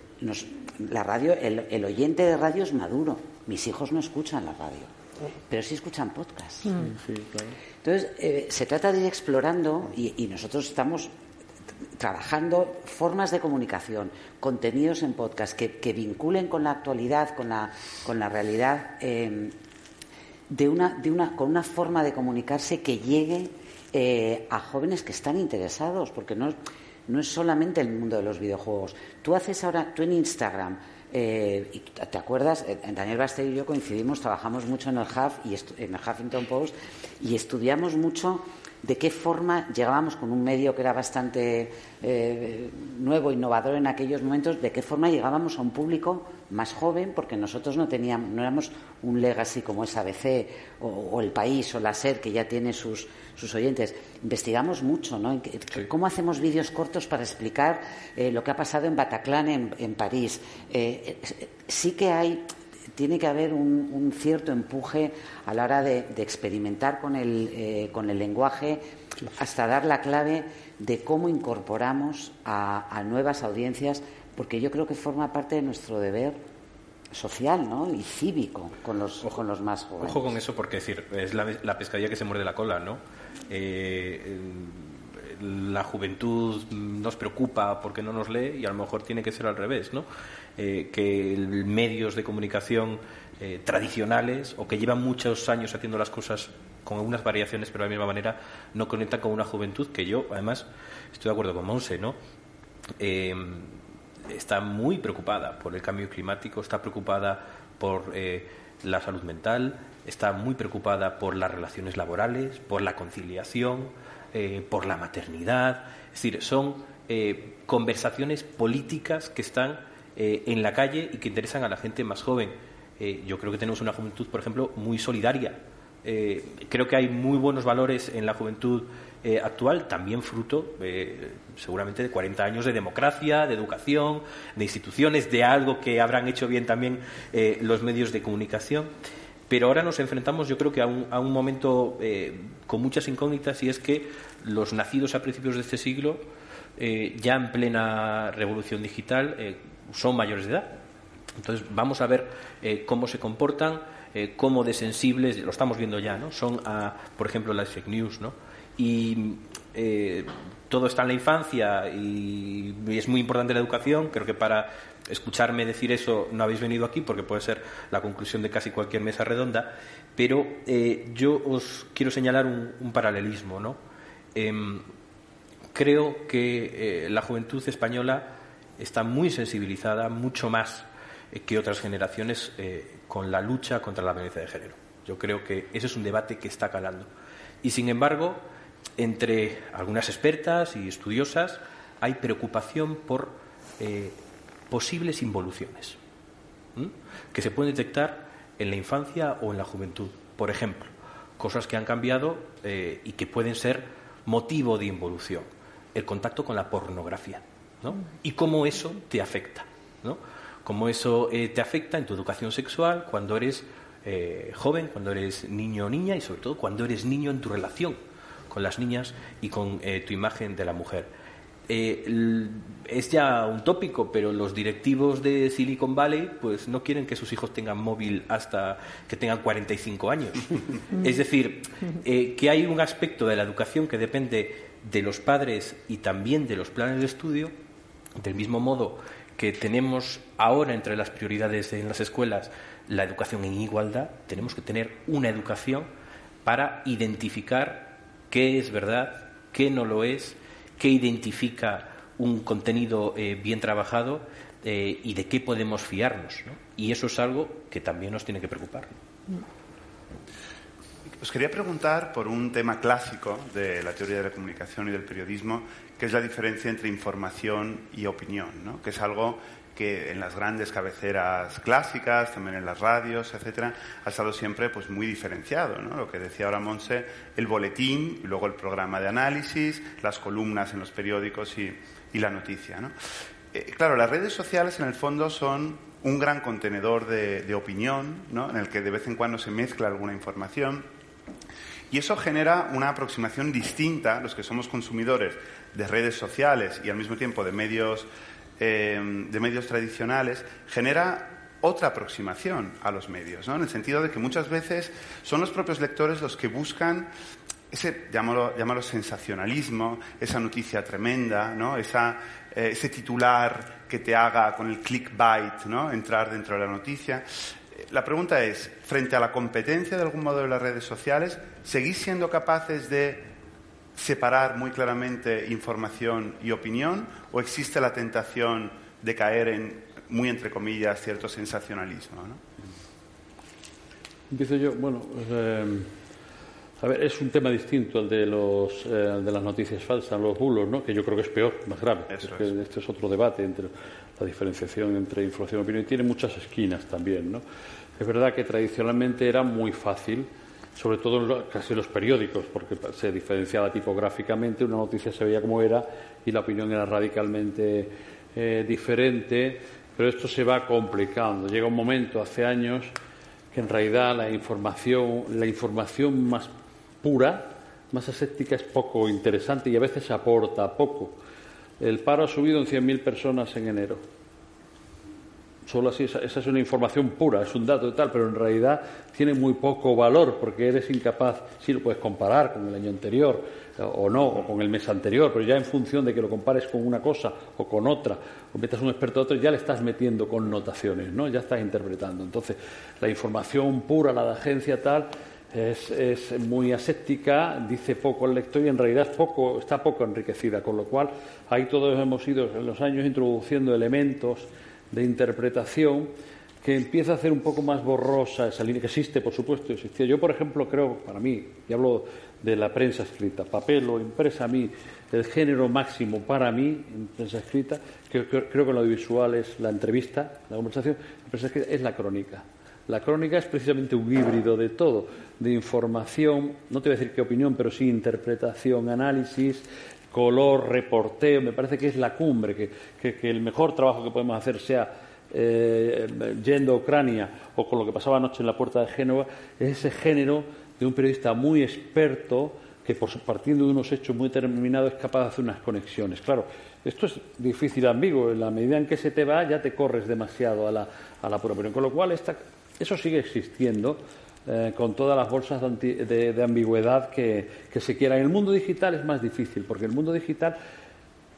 [SPEAKER 3] la radio, el, oyente de radio es maduro. Mis hijos no escuchan la radio, pero sí escuchan podcast. Mm. Entonces, eh, se trata de ir explorando y, nosotros estamos trabajando formas de comunicación, contenidos en podcast que, vinculen con la actualidad, con la, con la realidad de una, de una, con una forma de comunicarse que llegue eh, a jóvenes que están interesados, porque no, no es solamente el mundo de los videojuegos. Tú haces ahora, tú en Instagram, eh, y ¿Te acuerdas? Eh, Daniel Bastel y yo coincidimos, trabajamos mucho en el Huff y en el Huffington Post y estudiamos mucho de qué forma llegábamos con un medio que era bastante eh, nuevo, innovador en aquellos momentos, de qué forma llegábamos a un público más joven, porque nosotros no teníamos, no éramos un legacy como es ABC o, El País o la SER, que ya tiene sus, sus oyentes. Investigamos mucho, ¿no? ¿Cómo hacemos vídeos cortos para explicar eh, lo que ha pasado en Bataclan, en, París? Eh, sí que hay tiene que haber un, cierto empuje a la hora de, experimentar con el, eh, con el lenguaje hasta dar la clave de cómo incorporamos a, nuevas audiencias, porque yo creo que forma parte de nuestro deber social ¿no? y cívico con los, con los más jóvenes.
[SPEAKER 5] Ojo con eso, porque decir, es la, la pescadilla que se muerde la cola, ¿no? Eh, la juventud nos preocupa porque no nos lee y a lo mejor tiene que ser al revés, ¿no? Eh, que medios de comunicación eh, tradicionales o que llevan muchos años haciendo las cosas con algunas variaciones pero de la misma manera no conectan con una juventud que yo además estoy de acuerdo con Monse, ¿no? Eh, está muy preocupada por el cambio climático, está preocupada por la salud mental, está muy preocupada por las relaciones laborales, por la conciliación, por la maternidad. Es decir, son conversaciones políticas que están eh, en la calle y que interesan a la gente más joven. Eh, yo creo que tenemos una juventud, por ejemplo, muy solidaria. Eh, creo que hay muy buenos valores en la juventud actual, también fruto seguramente de 40 años de democracia, de educación, de instituciones, de algo que habrán hecho bien también los medios de comunicación. Pero ahora nos enfrentamos, yo creo que a un, a un momento con muchas incógnitas y es que los nacidos a principios de este siglo, ya en plena revolución digital, son mayores de edad. Entonces vamos a ver eh, cómo se comportan, eh, cómo de sensibles, lo estamos viendo ya, ¿no? Son, a, por ejemplo, las fake news, ¿no? Y eh, todo está en la infancia y, es muy importante la educación. Creo que para escucharme decir eso no habéis venido aquí porque puede ser la conclusión de casi cualquier mesa redonda. Pero yo os quiero señalar un, paralelismo, ¿no? Em, creo que la juventud española está muy sensibilizada, mucho más eh, que otras generaciones con la lucha contra la violencia de género. Yo creo que ese es un debate que está calando. Y sin embargo, entre algunas expertas y estudiosas hay preocupación por posibles involuciones que se pueden detectar en la infancia o en la juventud. Por ejemplo, cosas que han cambiado eh, y que pueden ser motivo de involución. El contacto con la pornografía. ¿No? Y cómo eso te afecta. ¿no? Cómo eso eh, te afecta en tu educación sexual cuando eres eh, joven, cuando eres niño o niña y sobre todo cuando eres niño en tu relación con las niñas y con tu imagen de la mujer. Eh, es ya un tópico, pero los directivos de Silicon Valley pues no quieren que sus hijos tengan móvil hasta que tengan 45 años. es decir, eh, que hay un aspecto de la educación que depende de los padres y también de los planes de estudio, del mismo modo que tenemos ahora entre las prioridades en las escuelas la educación en igualdad, tenemos que tener una educación para identificar qué es verdad, qué no lo es, qué identifica un contenido eh, bien trabajado eh, y de qué podemos fiarnos. Y eso es algo que también nos tiene que preocupar.
[SPEAKER 2] Os quería preguntar por un tema clásico de la teoría de la comunicación y del periodismo, que es la diferencia entre información y opinión, ¿no? que es algo que en las grandes cabeceras clásicas, también en las radios, etcétera, ha estado siempre pues muy diferenciado, ¿no? Lo que decía ahora Monse, el boletín, y luego el programa de análisis, las columnas en los periódicos y, la noticia, ¿no? Eh, claro, las redes sociales en el fondo son un gran contenedor de, de opinión, ¿no? En el que de vez en cuando se mezcla alguna información. Y eso genera una aproximación distinta, los que somos consumidores de redes sociales y al mismo tiempo de medios Em, de medios tradicionales genera otra aproximación a los medios, ¿no? en el sentido de que muchas veces son los propios lectores los que buscan ese, llámalo, sensacionalismo, esa noticia tremenda, ¿no? esa, eh, ese titular que te haga con el clickbait ¿no? entrar dentro de la noticia. La pregunta es, frente a la competencia de algún modo de las redes sociales, ¿seguís siendo capaces de separar muy claramente información y opinión o existe la tentación de caer en, muy entre comillas, cierto sensacionalismo? ¿no?
[SPEAKER 4] Empiezo yo. Bueno, eh, a ver, es un tema distinto al de, los, eh, de las noticias falsas, los bulos, ¿no? que yo creo que es peor, más grave. Este es otro debate entre la diferenciación entre información y opinión y tiene muchas esquinas también. ¿no? Es verdad que tradicionalmente era muy fácil sobre todo en casi los periódicos, porque se diferenciaba tipográficamente, una noticia se veía como era y la opinión era radicalmente eh, diferente, pero esto se va complicando. Llega un momento, hace años, que en realidad la información, la información más pura, más aséptica, es poco interesante y a veces aporta poco. El paro ha subido en 100.000 personas en enero solo así, esa, es una información pura, es un dato y tal, pero en realidad tiene muy poco valor porque eres incapaz, sí lo puedes comparar con el año anterior eh, o no, o con el mes anterior, pero ya en función de que lo compares con una cosa o con otra, o metas un experto a otro, ya le estás metiendo connotaciones, ¿no? Ya estás interpretando. Entonces, la información pura, la de agencia tal, es, es, muy aséptica, dice poco al lector y en realidad es poco, está poco enriquecida, con lo cual ahí todos hemos ido en los años introduciendo elementos de interpretación que empieza a hacer un poco más borrosa esa línea, que existe, por supuesto, existía. Yo, por ejemplo, creo, para mí, y hablo de la prensa escrita, papel o impresa, a mí, el género máximo para mí, en prensa escrita, que, creo que en lo audiovisual es la entrevista, la conversación, la prensa escrita es la crónica. La crónica es precisamente un híbrido de todo, de información, no te voy a decir qué opinión, pero sí interpretación, análisis, color, reporteo, me parece que es la cumbre, que, el mejor trabajo que podemos hacer sea eh, yendo a Ucrania o con lo que pasaba anoche en la puerta de Génova, es ese género de un periodista muy experto que por, partiendo de unos hechos muy determinados es capaz de hacer unas conexiones. Claro, esto es difícil ambiguo, en la medida en que se te va ya te corres demasiado a la, a la pura opinión, con lo cual eso sigue existiendo eh, con todas las bolsas de, ambigüedad que, se quiera. En el mundo digital es más difícil, porque el mundo digital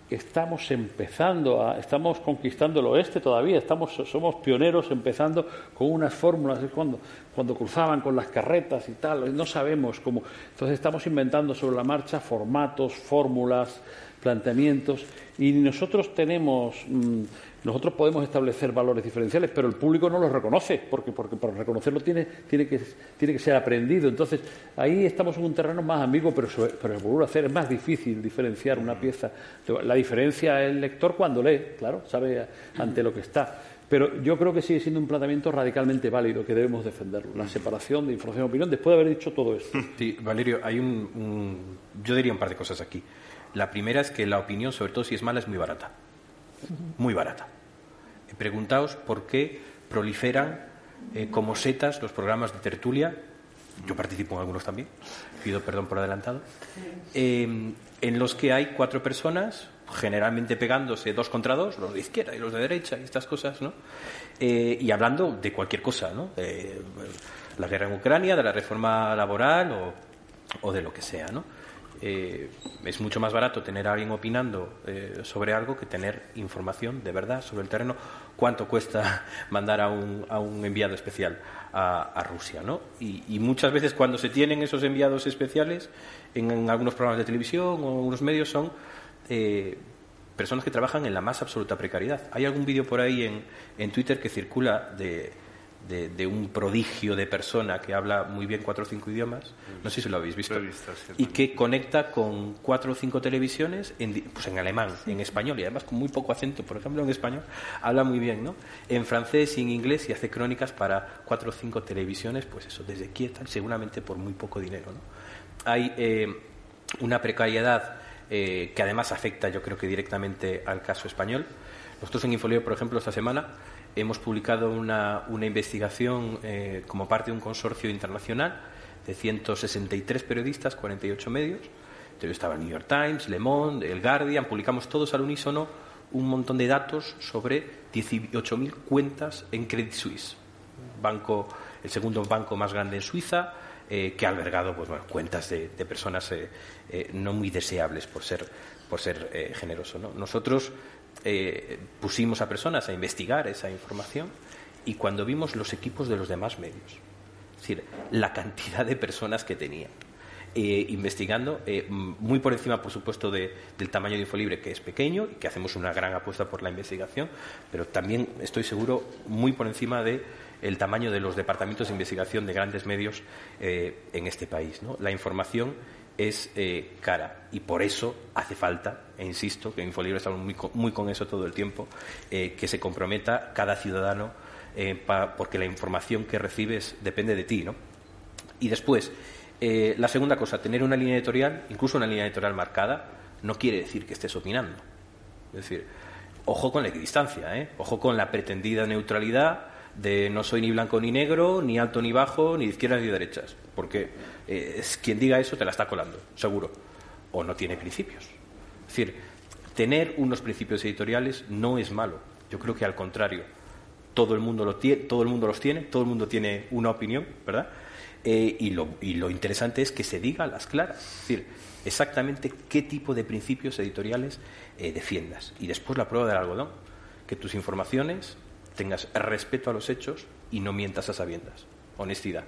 [SPEAKER 4] estamos empezando, a, estamos conquistando el oeste todavía, estamos, somos pioneros empezando con unas fórmulas, cuando, cuando cruzaban con las carretas y tal, no sabemos cómo. Entonces estamos inventando sobre la marcha formatos, fórmulas planteamientos y nosotros tenemos mm, nosotros podemos establecer valores diferenciales, pero el público no los reconoce, porque, porque para reconocerlo tiene, tiene, que, tiene que ser aprendido. Entonces, ahí estamos en un terreno más ambiguo, pero, pero vuelvo a hacer, es más difícil diferenciar una pieza. La diferencia es el lector cuando lee, claro, sabe ante lo que está. Pero yo creo que sigue siendo un planteamiento radicalmente válido que debemos defenderlo, la separación de información y opinión, después de haber dicho todo esto.
[SPEAKER 5] Sí, Valerio, hay un, yo diría un par de cosas aquí. La primera es que la opinión, sobre todo si es mala, es muy barata. Muy barata. Preguntaos por qué proliferan eh, como setas los programas de tertulia. Yo participo en algunos también, pido perdón por adelantado. Eh, en los que hay cuatro personas, generalmente pegándose dos contra dos, los de izquierda y los de derecha y estas cosas, ¿no? Eh, y hablando de cualquier cosa, ¿no? De la guerra en Ucrania, de la reforma laboral o, o de lo que sea, ¿no? Eh, es mucho más barato tener a alguien opinando eh, sobre algo que tener información de verdad sobre el terreno. ¿Cuánto cuesta mandar a un, a un enviado especial a, Rusia? ¿no? Y, muchas veces cuando se tienen esos enviados especiales en, algunos programas de televisión o en algunos medios son eh, personas que trabajan en la más absoluta precariedad. Hay algún vídeo por ahí en, en Twitter que circula de de, un prodigio de persona que habla muy bien cuatro o cinco idiomas, no sé si lo habéis visto, y que conecta con cuatro o cinco televisiones en, pues en alemán, en español, y además con muy poco acento, por ejemplo en español, habla muy bien, ¿no? En francés y en inglés y hace crónicas para cuatro o cinco televisiones, pues eso, desde Kiev, seguramente por muy poco dinero, ¿no? Hay eh, una precariedad eh, que además afecta, yo creo que directamente al caso español. Nosotros en Infolio, por ejemplo, esta semana hemos publicado una, investigación eh, como parte de un consorcio internacional de 163 periodistas, 48 medios. Entonces estaba el New York Times, Le Monde, el Guardian, publicamos todos al unísono un montón de datos sobre 18.000 cuentas en Credit Suisse, banco, el segundo banco más grande en Suiza, eh, que ha albergado pues, bueno, cuentas de, personas eh, no muy deseables por ser, por ser generoso. ¿no? Nosotros eh, pusimos a personas a investigar esa información y cuando vimos los equipos de los demás medios, es decir, la cantidad de personas que tenían. Eh, investigando, eh, muy por encima, por supuesto, del tamaño de Infolibre, que es pequeño y que hacemos una gran apuesta por la investigación, pero también estoy seguro muy por encima del el tamaño de los departamentos de investigación de grandes medios en este país. La información es eh, cara y por eso hace falta, e insisto, que Infolibre estamos muy, con eso todo el tiempo, eh, que se comprometa cada ciudadano eh, porque la información que recibes depende de ti, ¿no? Y después, la segunda cosa, tener una línea editorial, incluso una línea editorial marcada, no quiere decir que estés opinando. Es decir, ojo con la equidistancia, ¿eh? ojo con la pretendida neutralidad de no soy ni blanco ni negro, ni alto ni bajo, ni de izquierdas ni de derechas, porque eh, quien diga eso te la está colando, seguro, o no tiene principios. Es decir, tener unos principios editoriales no es malo, yo creo que al contrario, todo el mundo, lo tiene, todo el mundo los tiene, todo el mundo tiene una opinión, ¿verdad? Eh, y, lo, y, lo, interesante es que se diga a las claras, es decir, exactamente qué tipo de principios editoriales eh, defiendas. Y después la prueba del algodón, que tus informaciones tengas respeto a los hechos y no mientas a sabiendas. Honestidad.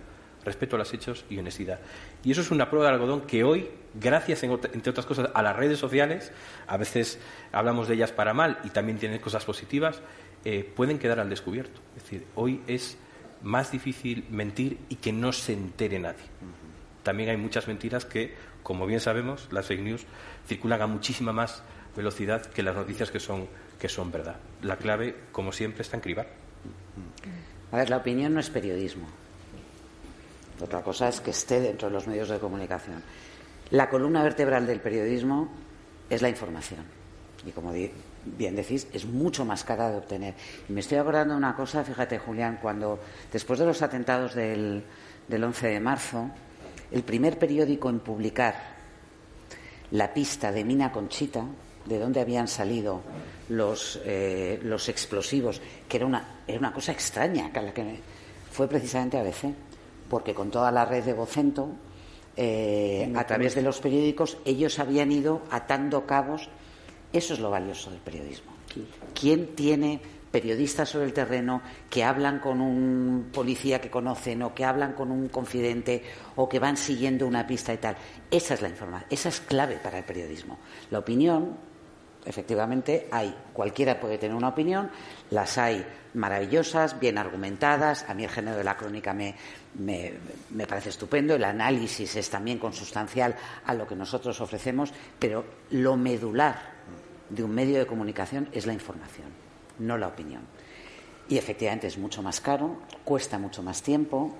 [SPEAKER 5] Respeto a los hechos y honestidad. Y eso es una prueba de algodón que hoy, gracias, entre otras cosas, a las redes sociales, a veces hablamos de ellas para mal y también tienen cosas positivas, eh, pueden quedar al descubierto. Es decir, hoy es más difícil mentir y que no se entere nadie. También hay muchas mentiras que, como bien sabemos, las fake news circulan a muchísima más velocidad que las noticias que son que son verdad. La clave, como siempre, está en cribar.
[SPEAKER 3] A ver, la opinión no es periodismo. Otra cosa es que esté dentro de los medios de comunicación. La columna vertebral del periodismo es la información. Y como bien decís, es mucho más cara de obtener. Y me estoy acordando de una cosa, fíjate, Julián, cuando después de los atentados del, del 11 de marzo, el primer periódico en publicar la pista de Mina Conchita de dónde habían salido los, eh, los explosivos, que era una, era una cosa extraña, fue precisamente ABC, porque con toda la red de Vocento, eh, a través de los periódicos, ellos habían ido atando cabos. Eso es lo valioso del periodismo. ¿Quién tiene periodistas sobre el terreno que hablan con un policía que conocen o que hablan con un confidente o que van siguiendo una pista y tal. Esa es la información, esa es clave para el periodismo. La opinión, efectivamente, hay. Cualquiera puede tener una opinión, las hay maravillosas, bien argumentadas. A mí el género de la crónica me, me, parece estupendo. El análisis es también consustancial a lo que nosotros ofrecemos, pero lo medular de un medio de comunicación es la información no la opinión. Y efectivamente es mucho más caro, cuesta mucho más tiempo.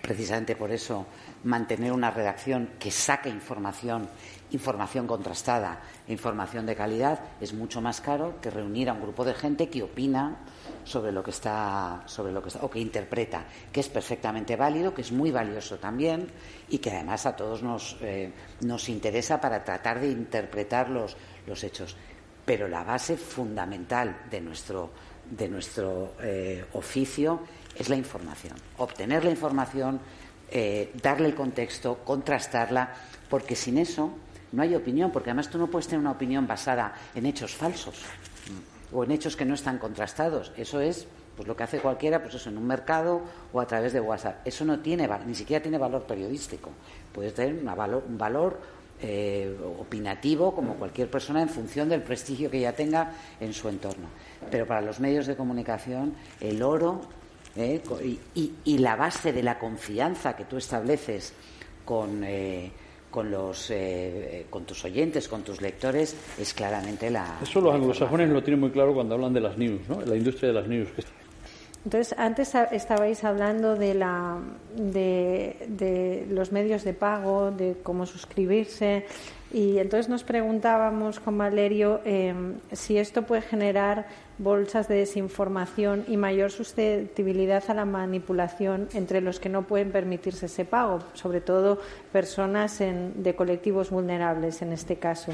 [SPEAKER 3] Precisamente por eso mantener una redacción que saque información, información contrastada, información de calidad, es mucho más caro que reunir a un grupo de gente que opina sobre lo que está, sobre lo que está, o que interpreta, que es perfectamente válido, que es muy valioso también y que además a todos nos, eh, nos interesa para tratar de interpretar los, los hechos pero la base fundamental de nuestro, de nuestro eh, oficio es la información. Obtener la información, eh, darle el contexto, contrastarla, porque sin eso no hay opinión, porque además tú no puedes tener una opinión basada en hechos falsos o en hechos que no están contrastados. Eso es pues lo que hace cualquiera, pues eso, en un mercado o a través de WhatsApp. Eso no tiene, ni siquiera tiene valor periodístico. Puede tener un valor eh, opinativo como cualquier persona en función del prestigio que ya tenga en su entorno. Pero para los medios de comunicación, el oro eh, y, la base de la confianza que tú estableces con, eh, con, los, con tus oyentes, con tus lectores, es claramente la.
[SPEAKER 4] Eso los anglosajones lo tienen muy claro cuando hablan de las news, ¿no? la industria de las news.
[SPEAKER 6] Entonces, antes estabais hablando de, la, de, los medios de pago, de cómo suscribirse, y entonces nos preguntábamos con Valerio em, si esto puede generar bolsas de desinformación y mayor susceptibilidad a la manipulación entre los que no pueden permitirse ese pago, sobre todo personas de colectivos vulnerables en este caso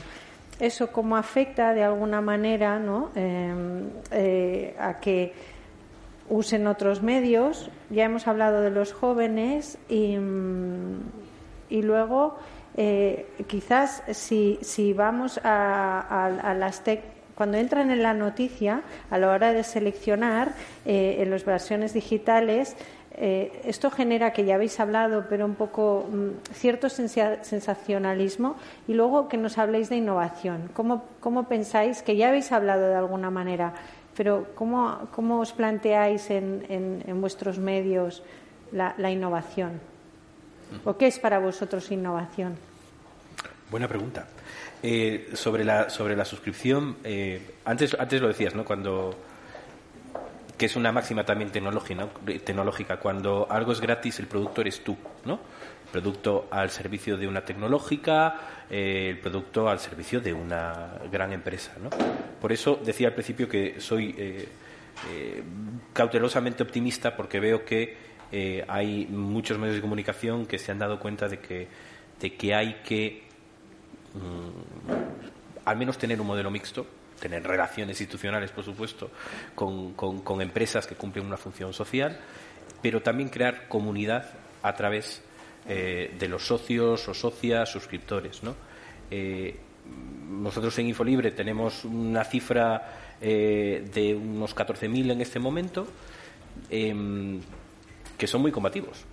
[SPEAKER 6] eso cómo afecta de alguna manera ¿no? Em, eh, a que usen otros medios. Ya hemos hablado de los jóvenes y, y luego eh, quizás si, vamos a, las tech cuando entran en la noticia, a la hora de seleccionar eh, en las versiones digitales, eh, esto genera, que ya habéis hablado, pero un poco mm, cierto sensacionalismo y luego que nos habléis de innovación. ¿Cómo, ¿Cómo pensáis que ya habéis hablado de alguna manera pero ¿cómo, cómo os planteáis en, en, vuestros medios la, innovación? ¿O qué es para vosotros innovación?
[SPEAKER 5] Buena pregunta. Eh, sobre, la, sobre la suscripción, eh, antes, antes lo decías, ¿no? Cuando que es una máxima también tecnológica. Cuando algo es gratis, el producto eres tú, ¿no? producto al servicio de una tecnológica, eh, el producto al servicio de una gran empresa. ¿no? Por eso decía al principio que soy eh, eh, cautelosamente optimista porque veo que hay muchos medios de comunicación que se han dado cuenta de que, de que hay que mm, al menos tener un modelo mixto, tener relaciones institucionales, por supuesto, con, empresas que cumplen una función social, pero también crear comunidad a través eh, de los socios o socias suscriptores. ¿no? Eh, nosotros en Infolibre tenemos una cifra eh, de unos 14.000 en este momento em, que son muy combativos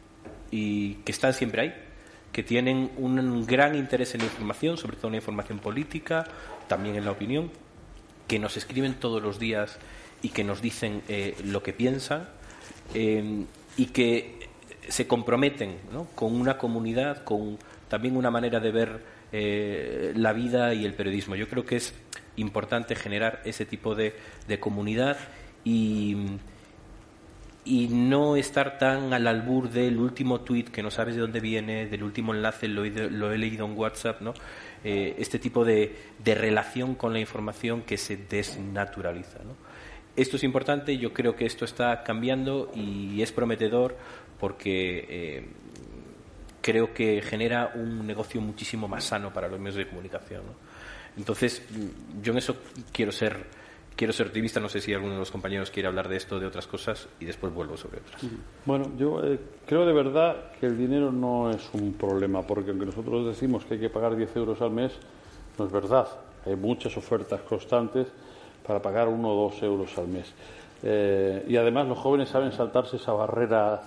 [SPEAKER 5] y que están siempre ahí, que tienen un gran interés en la información, sobre todo en la información política, también en la opinión, que nos escriben todos los días y que nos dicen lo que piensan em, y que se comprometen con una comunidad, con también una manera de ver eh, la vida y el periodismo. Yo creo que es importante generar ese tipo de, comunidad y, y, no estar tan al albur del último tweet que no sabes de dónde viene, del último enlace, lo he, leído en WhatsApp, ¿no? Eh, este tipo de, relación con la información que se desnaturaliza. Esto es importante, yo creo que esto está cambiando y es prometedor porque eh, creo que genera un negocio muchísimo más sano para los medios de comunicación. Entonces, mm, yo en eso quiero ser quiero ser optimista. No sé si alguno de los compañeros quiere hablar de esto, de otras cosas, y después vuelvo sobre otras.
[SPEAKER 4] Bueno, yo eh, creo de verdad que el dinero no es un problema, porque aunque nosotros decimos que hay que pagar 10 euros al mes, no es verdad. Hay muchas ofertas constantes para pagar uno o dos euros al mes. Eh, y además los jóvenes saben saltarse esa barrera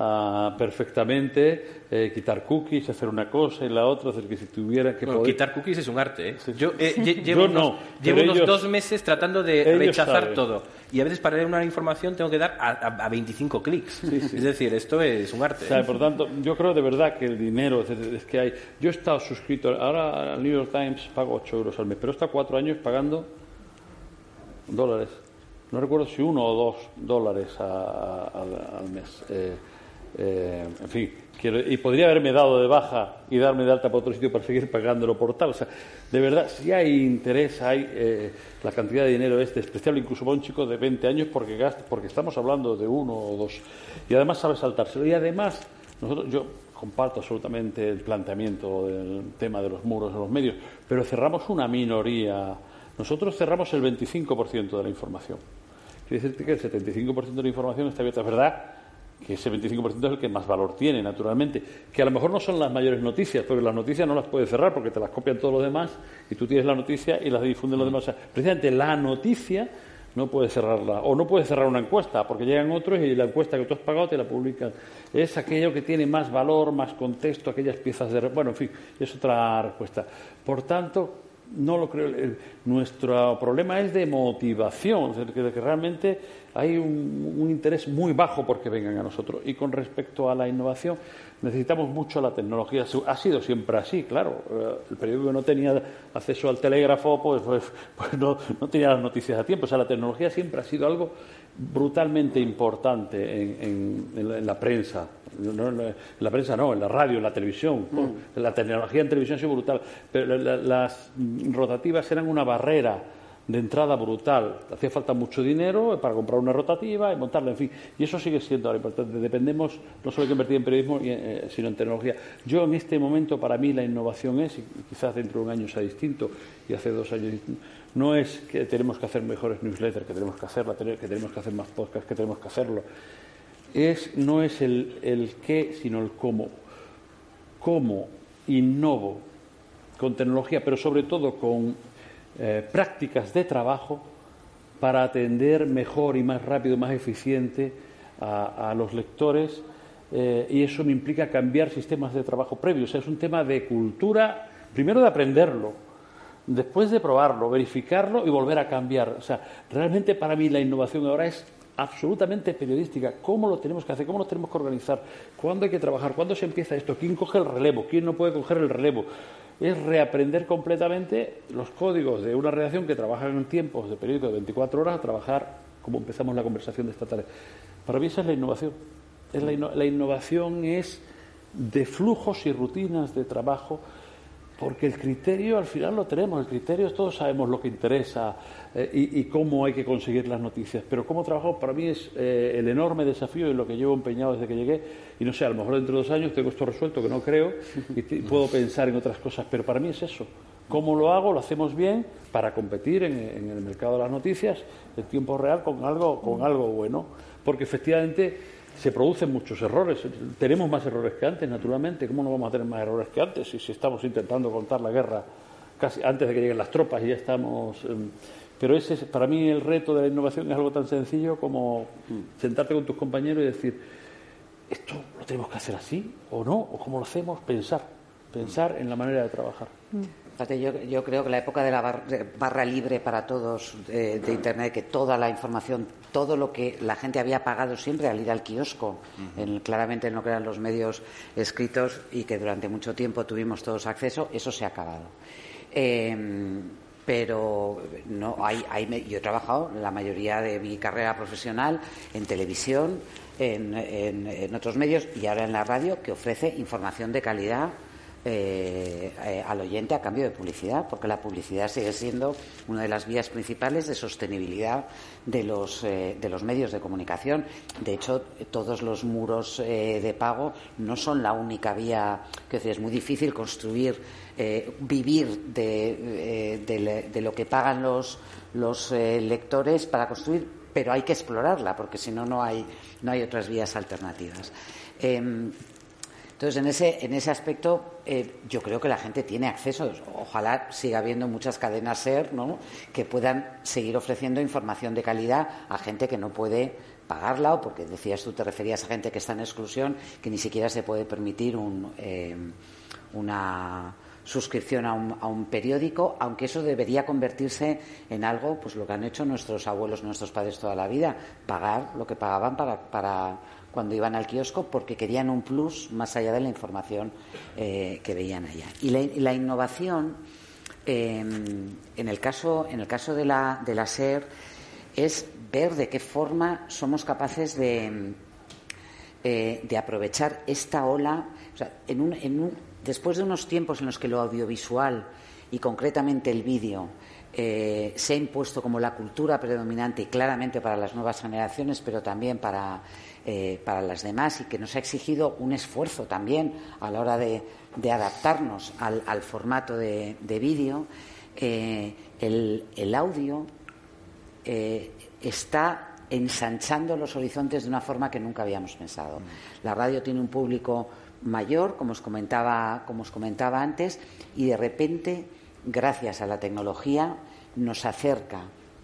[SPEAKER 4] ah, perfectamente, eh, quitar cookies, hacer una cosa y la otra, hacer que si tuviera que
[SPEAKER 5] Bueno,
[SPEAKER 4] poder-
[SPEAKER 5] quitar cookies es un arte. ¿eh? Yo, eh, lle- llevo
[SPEAKER 4] Yo
[SPEAKER 5] unos,
[SPEAKER 4] no,
[SPEAKER 5] llevo unos
[SPEAKER 4] ellos-
[SPEAKER 5] dos meses tratando de rechazar
[SPEAKER 4] saben.
[SPEAKER 5] todo. Y a veces para leer una información tengo que dar a, a- a 25 clics. Es decir, esto es un arte.
[SPEAKER 4] O sea,
[SPEAKER 5] ¿eh?
[SPEAKER 4] por tanto, yo creo de verdad que el dinero es, que hay. Yo he estado suscrito, ahora al New York Times pago 8 euros al mes, pero he estado cuatro años pagando dólares. No recuerdo si uno o dos dólares a- al mes. Eh, eh, en fin, y podría haberme dado de baja y darme de alta para otro sitio para seguir pagándolo por tal. O sea, de verdad, si hay interés, hay eh, la cantidad de dinero es despreciable, incluso para un chico de 20 años, porque, gasta, porque estamos hablando de uno o dos. Y además sabe saltárselo. Y además, nosotros, yo comparto absolutamente el planteamiento del tema de los muros en los medios, pero cerramos una minoría. Nosotros cerramos el 25% de la información. Quiere decir que el 75% de la información está abierta. Verdad que ese 25% es el que más valor tiene, naturalmente. Que a lo mejor no son las mayores noticias, porque las noticias no las puedes cerrar porque te las copian todos los demás y tú tienes la noticia y las difunden los demás. O sea, precisamente la noticia no puedes cerrarla. O no puedes cerrar una encuesta, porque llegan otros y la encuesta que tú has pagado te la publican. Es aquello que tiene más valor, más contexto, aquellas piezas de... Bueno, en fin, es otra respuesta. Por tanto, no lo creo. Nuestro problema es de motivación, es decir, que realmente hay un, un interés muy bajo porque vengan a nosotros. Y con respecto a la innovación, necesitamos mucho la tecnología. Ha sido siempre así, claro. Eh, El periódico no tenía acceso al telégrafo, pues, pues, pues no, no tenía las noticias a tiempo. O sea, la tecnología siempre ha sido algo brutalmente importante en, en- en la, en la prensa. No, en la prensa no, en la radio, en la televisión. La tecnología en televisión ha sido brutal. Pero la- la- las mm, rotativas eran una barrera de entrada brutal. Hacía falta mucho dinero para comprar una rotativa y montarla, en fin. Y eso sigue siendo ahora importante. Dependemos no solo de que invertir en periodismo, eh, sino en tecnología. Yo en este momento, para mí, la innovación es, y quizás dentro de un año sea distinto, y hace dos años no es que tenemos que hacer mejores newsletters, que tenemos que hacerla, que tenemos que hacer más podcasts, que tenemos que hacerlo. Es, no es el, el qué, sino el cómo. Cómo innovo con tecnología, pero sobre todo con eh, prácticas de trabajo para atender mejor y más rápido, más eficiente a, los lectores. eh, y eso me implica cambiar sistemas de trabajo previos. O sea, es un tema de cultura, primero de aprenderlo, después de probarlo, verificarlo y volver a cambiar. O sea, realmente para mí la innovación ahora es absolutamente periodística. ¿Cómo lo tenemos que hacer? ¿Cómo lo tenemos que organizar? ¿Cuándo hay que trabajar? ¿Cuándo se empieza esto? ¿Quién coge el relevo? ¿Quién no puede coger el relevo? Es reaprender completamente los códigos de una redacción que trabaja en tiempos de periódico de 24 horas a trabajar como empezamos la conversación de esta tarde. Para mí esa es la innovación. Es la, la innovación es de flujos y rutinas de trabajo porque el criterio al final lo tenemos, el criterio todos sabemos lo que interesa eh, y, cómo hay que conseguir las noticias, pero cómo trabajamos para mí es eh, el enorme desafío y lo que llevo empeñado desde que llegué. Y no sé, a lo mejor dentro de dos años tengo esto resuelto que no creo y puedo pensar en otras cosas, pero para mí es eso, cómo lo hago, lo hacemos bien para competir en, en el mercado de las noticias en tiempo real con algo, con algo bueno, porque efectivamente se producen muchos errores. Tenemos más errores que antes, naturalmente. ¿Cómo no vamos a tener más errores que antes si, si estamos intentando contar la guerra casi antes de que lleguen las tropas y ya estamos. em, pero ese es, para mí el reto de la innovación es algo tan sencillo como sentarte con tus compañeros y decir, ¿esto lo tenemos que hacer así o no? ¿O cómo lo hacemos? Pensar. Pensar en la manera de trabajar.
[SPEAKER 3] Fíjate, yo, yo creo que la época de la barra libre para todos eh, de Internet, que toda la información, todo lo que la gente había pagado siempre al ir al kiosco, en- claramente en lo que eran los medios escritos y que durante mucho tiempo tuvimos todos acceso, eso se ha acabado. Eh, pero no hay, hay yo he trabajado la mayoría de mi carrera profesional en televisión, en, en- en otros medios y ahora en la radio que ofrece información de calidad eh, eh, al oyente a cambio de publicidad, porque la publicidad sigue siendo una de las vías principales de sostenibilidad de los, eh, de los medios de comunicación. De hecho, todos los muros eh, de pago no son la única vía, que es muy difícil construir, vivir de, lo que pagan los, los lectores para construir, pero hay que explorarla, porque si no, no hay, no hay otras vías alternativas. Em, Entonces, en ese, en ese aspecto, eh, yo creo que la gente tiene acceso. Ojalá siga habiendo muchas cadenas SER ¿no? que puedan seguir ofreciendo información de calidad a gente que no puede pagarla o porque decías tú, te referías a gente que está en exclusión, que ni siquiera se puede permitir un, eh, una suscripción a un, a un, periódico, aunque eso debería convertirse en algo, pues lo que han hecho nuestros abuelos, nuestros padres toda la vida, pagar lo que pagaban para, para cuando iban al kiosco porque querían un plus más allá de la información eh, que veían allá. Y la, innovación, eh, en, el caso, en el caso de la, de la SER, es ver de qué forma somos capaces de, eh, de aprovechar esta ola. en un, después de unos tiempos en los que lo audiovisual y concretamente el vídeo se ha impuesto como la cultura predominante y claramente para las nuevas generaciones, pero también para, eh, para las demás y que nos ha exigido un esfuerzo también a la hora de, adaptarnos al, formato de, vídeo, eh, el, audio está ensanchando los horizontes de una forma que nunca habíamos pensado. La radio tiene un público mayor, como os comentaba, como os comentaba antes, y de repente gracias a la tecnología, nos acerca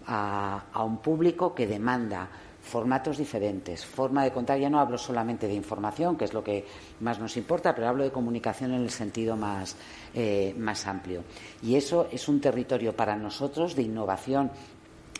[SPEAKER 3] a, un público que demanda formatos diferentes, forma de contar. Ya no hablo solamente de información, que es lo que más nos importa, pero hablo de comunicación en el sentido más, eh, más amplio. Y eso es un territorio para nosotros de innovación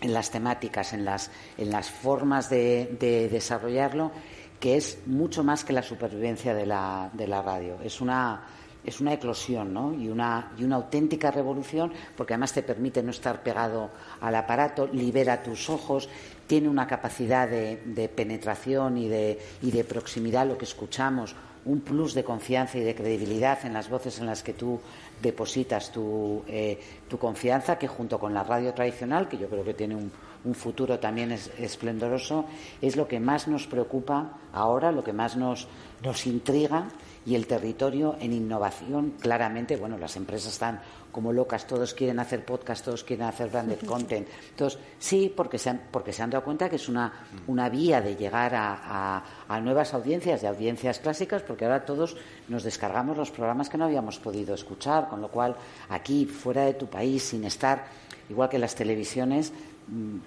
[SPEAKER 3] en las temáticas, en las, en las formas de, de desarrollarlo, que es mucho más que la supervivencia de la, de la radio. Es una es una eclosión ¿no? y, una, y una auténtica revolución porque además te permite no estar pegado al aparato, libera tus ojos, tiene una capacidad de, penetración y de, y de proximidad lo que escuchamos, un plus de confianza y de credibilidad en las voces en las que tú depositas tu, eh, tu confianza, que junto con la radio tradicional, que yo creo que tiene un, un futuro también es, esplendoroso, es lo que más nos preocupa ahora, lo que más nos, nos intriga y el territorio en innovación, claramente, bueno, las empresas están como locas, todos quieren hacer podcast, todos quieren hacer branded content. Entonces, sí, porque se han, porque se han dado cuenta que es una, una vía de llegar a, a, nuevas audiencias, de audiencias clásicas, porque ahora todos nos descargamos los programas que no habíamos podido escuchar, con lo cual aquí, fuera de tu país, sin estar, igual que las televisiones,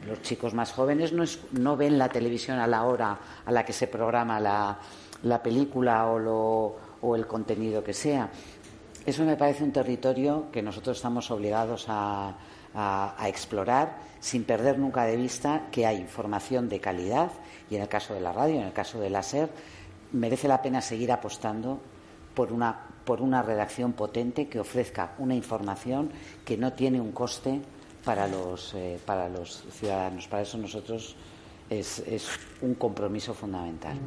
[SPEAKER 3] los chicos más jóvenes no, no ven la televisión a la hora a la que se programa la, la película o lo o el contenido que sea. Eso me parece un territorio que nosotros estamos obligados a, explorar sin perder nunca de vista que hay información de calidad y en el caso de la radio, en el caso de la SER, merece la pena seguir apostando por una, por una redacción potente que ofrezca una información que no tiene un coste para los, eh, para los ciudadanos. Para eso nosotros es, es un compromiso fundamental.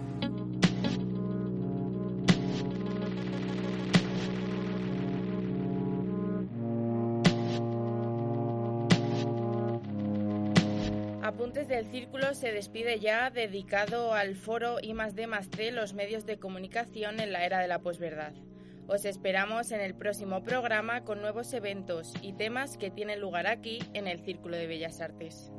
[SPEAKER 1] Apuntes del Círculo se despide ya dedicado al foro I más D más C, los medios de comunicación en la era de la posverdad. Os esperamos en el próximo programa con nuevos eventos y temas que tienen lugar aquí en el Círculo de Bellas Artes.